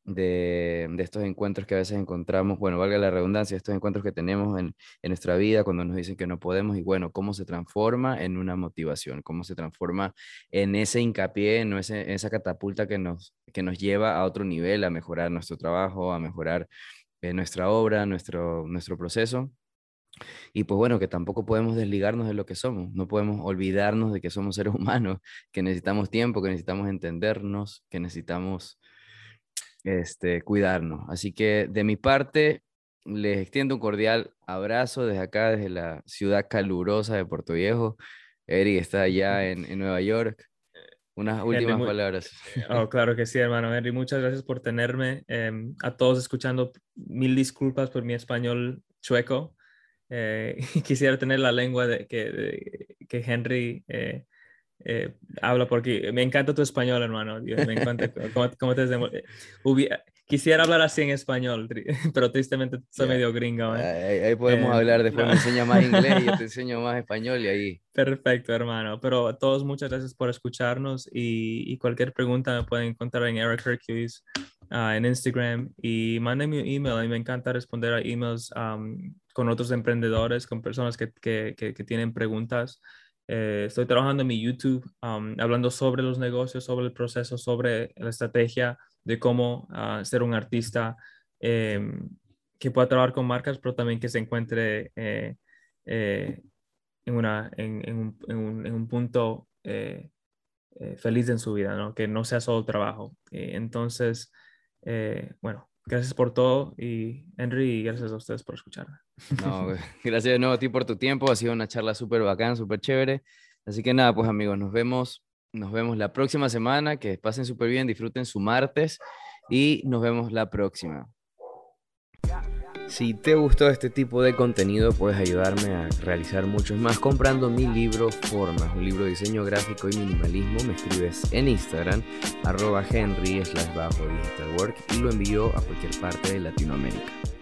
de, estos encuentros que a veces encontramos, bueno, valga la redundancia, estos encuentros que tenemos en, nuestra vida cuando nos dicen que no podemos y bueno, cómo se transforma en una motivación, cómo se transforma en ese hincapié, en, ese, esa catapulta que nos, que nos lleva a otro nivel, a mejorar nuestro trabajo, a mejorar eh, nuestra obra, nuestro, nuestro proceso. Y pues bueno, que tampoco podemos desligarnos de lo que somos, no podemos olvidarnos de que somos seres humanos, que necesitamos tiempo, que necesitamos entendernos, que necesitamos este, cuidarnos. Así que de mi parte, les extiendo un cordial abrazo desde acá, desde la ciudad calurosa de Puerto Viejo. Eric está allá en, en Nueva York. Unas últimas palabras. Oh, claro que sí, hermano Henry. Muchas gracias por tenerme. Em, a todos escuchando, mil disculpas por mi español chueco. Eh, quisiera tener la lengua de, que, que Henry eh, eh, habla porque me encanta tu español, hermano. me encanta cómo, te eh, Quisiera hablar así en español, pero tristemente soy medio gringo. ¿eh? Ahí, podemos hablar, después me enseña más inglés y yo te enseño más español y ahí. Perfecto, hermano. Pero a todos muchas gracias por escucharnos y, cualquier pregunta me pueden encontrar en Eric Hercules ah, en Instagram y mándenme un email. Mí me encanta responder a emails con otros emprendedores, con personas que, que, que tienen preguntas. Eh, estoy trabajando en mi YouTube hablando sobre los negocios, sobre el proceso, sobre la estrategia de cómo ah, ser un artista em, que pueda trabajar con marcas, pero también que se encuentre eh, eh, en, una, en, en, un, en, un, en, un, punto feliz en su vida, ¿no? que no sea solo trabajo. entonces, bueno, gracias por todo y Henry, y gracias a ustedes por escucharme. No, gracias de nuevo a ti por tu tiempo. Ha sido una charla súper bacán, súper chévere. Así que nada, pues amigos, nos vemos, nos vemos la próxima semana, que pasen súper bien, disfruten su martes y nos vemos la próxima. Si te gustó este tipo de contenido, puedes ayudarme a realizar muchos más comprando mi libro Formas, un libro de diseño gráfico y minimalismo. Me escribes en Instagram, arroba henry slash bajo digital work y lo envío a cualquier parte de Latinoamérica.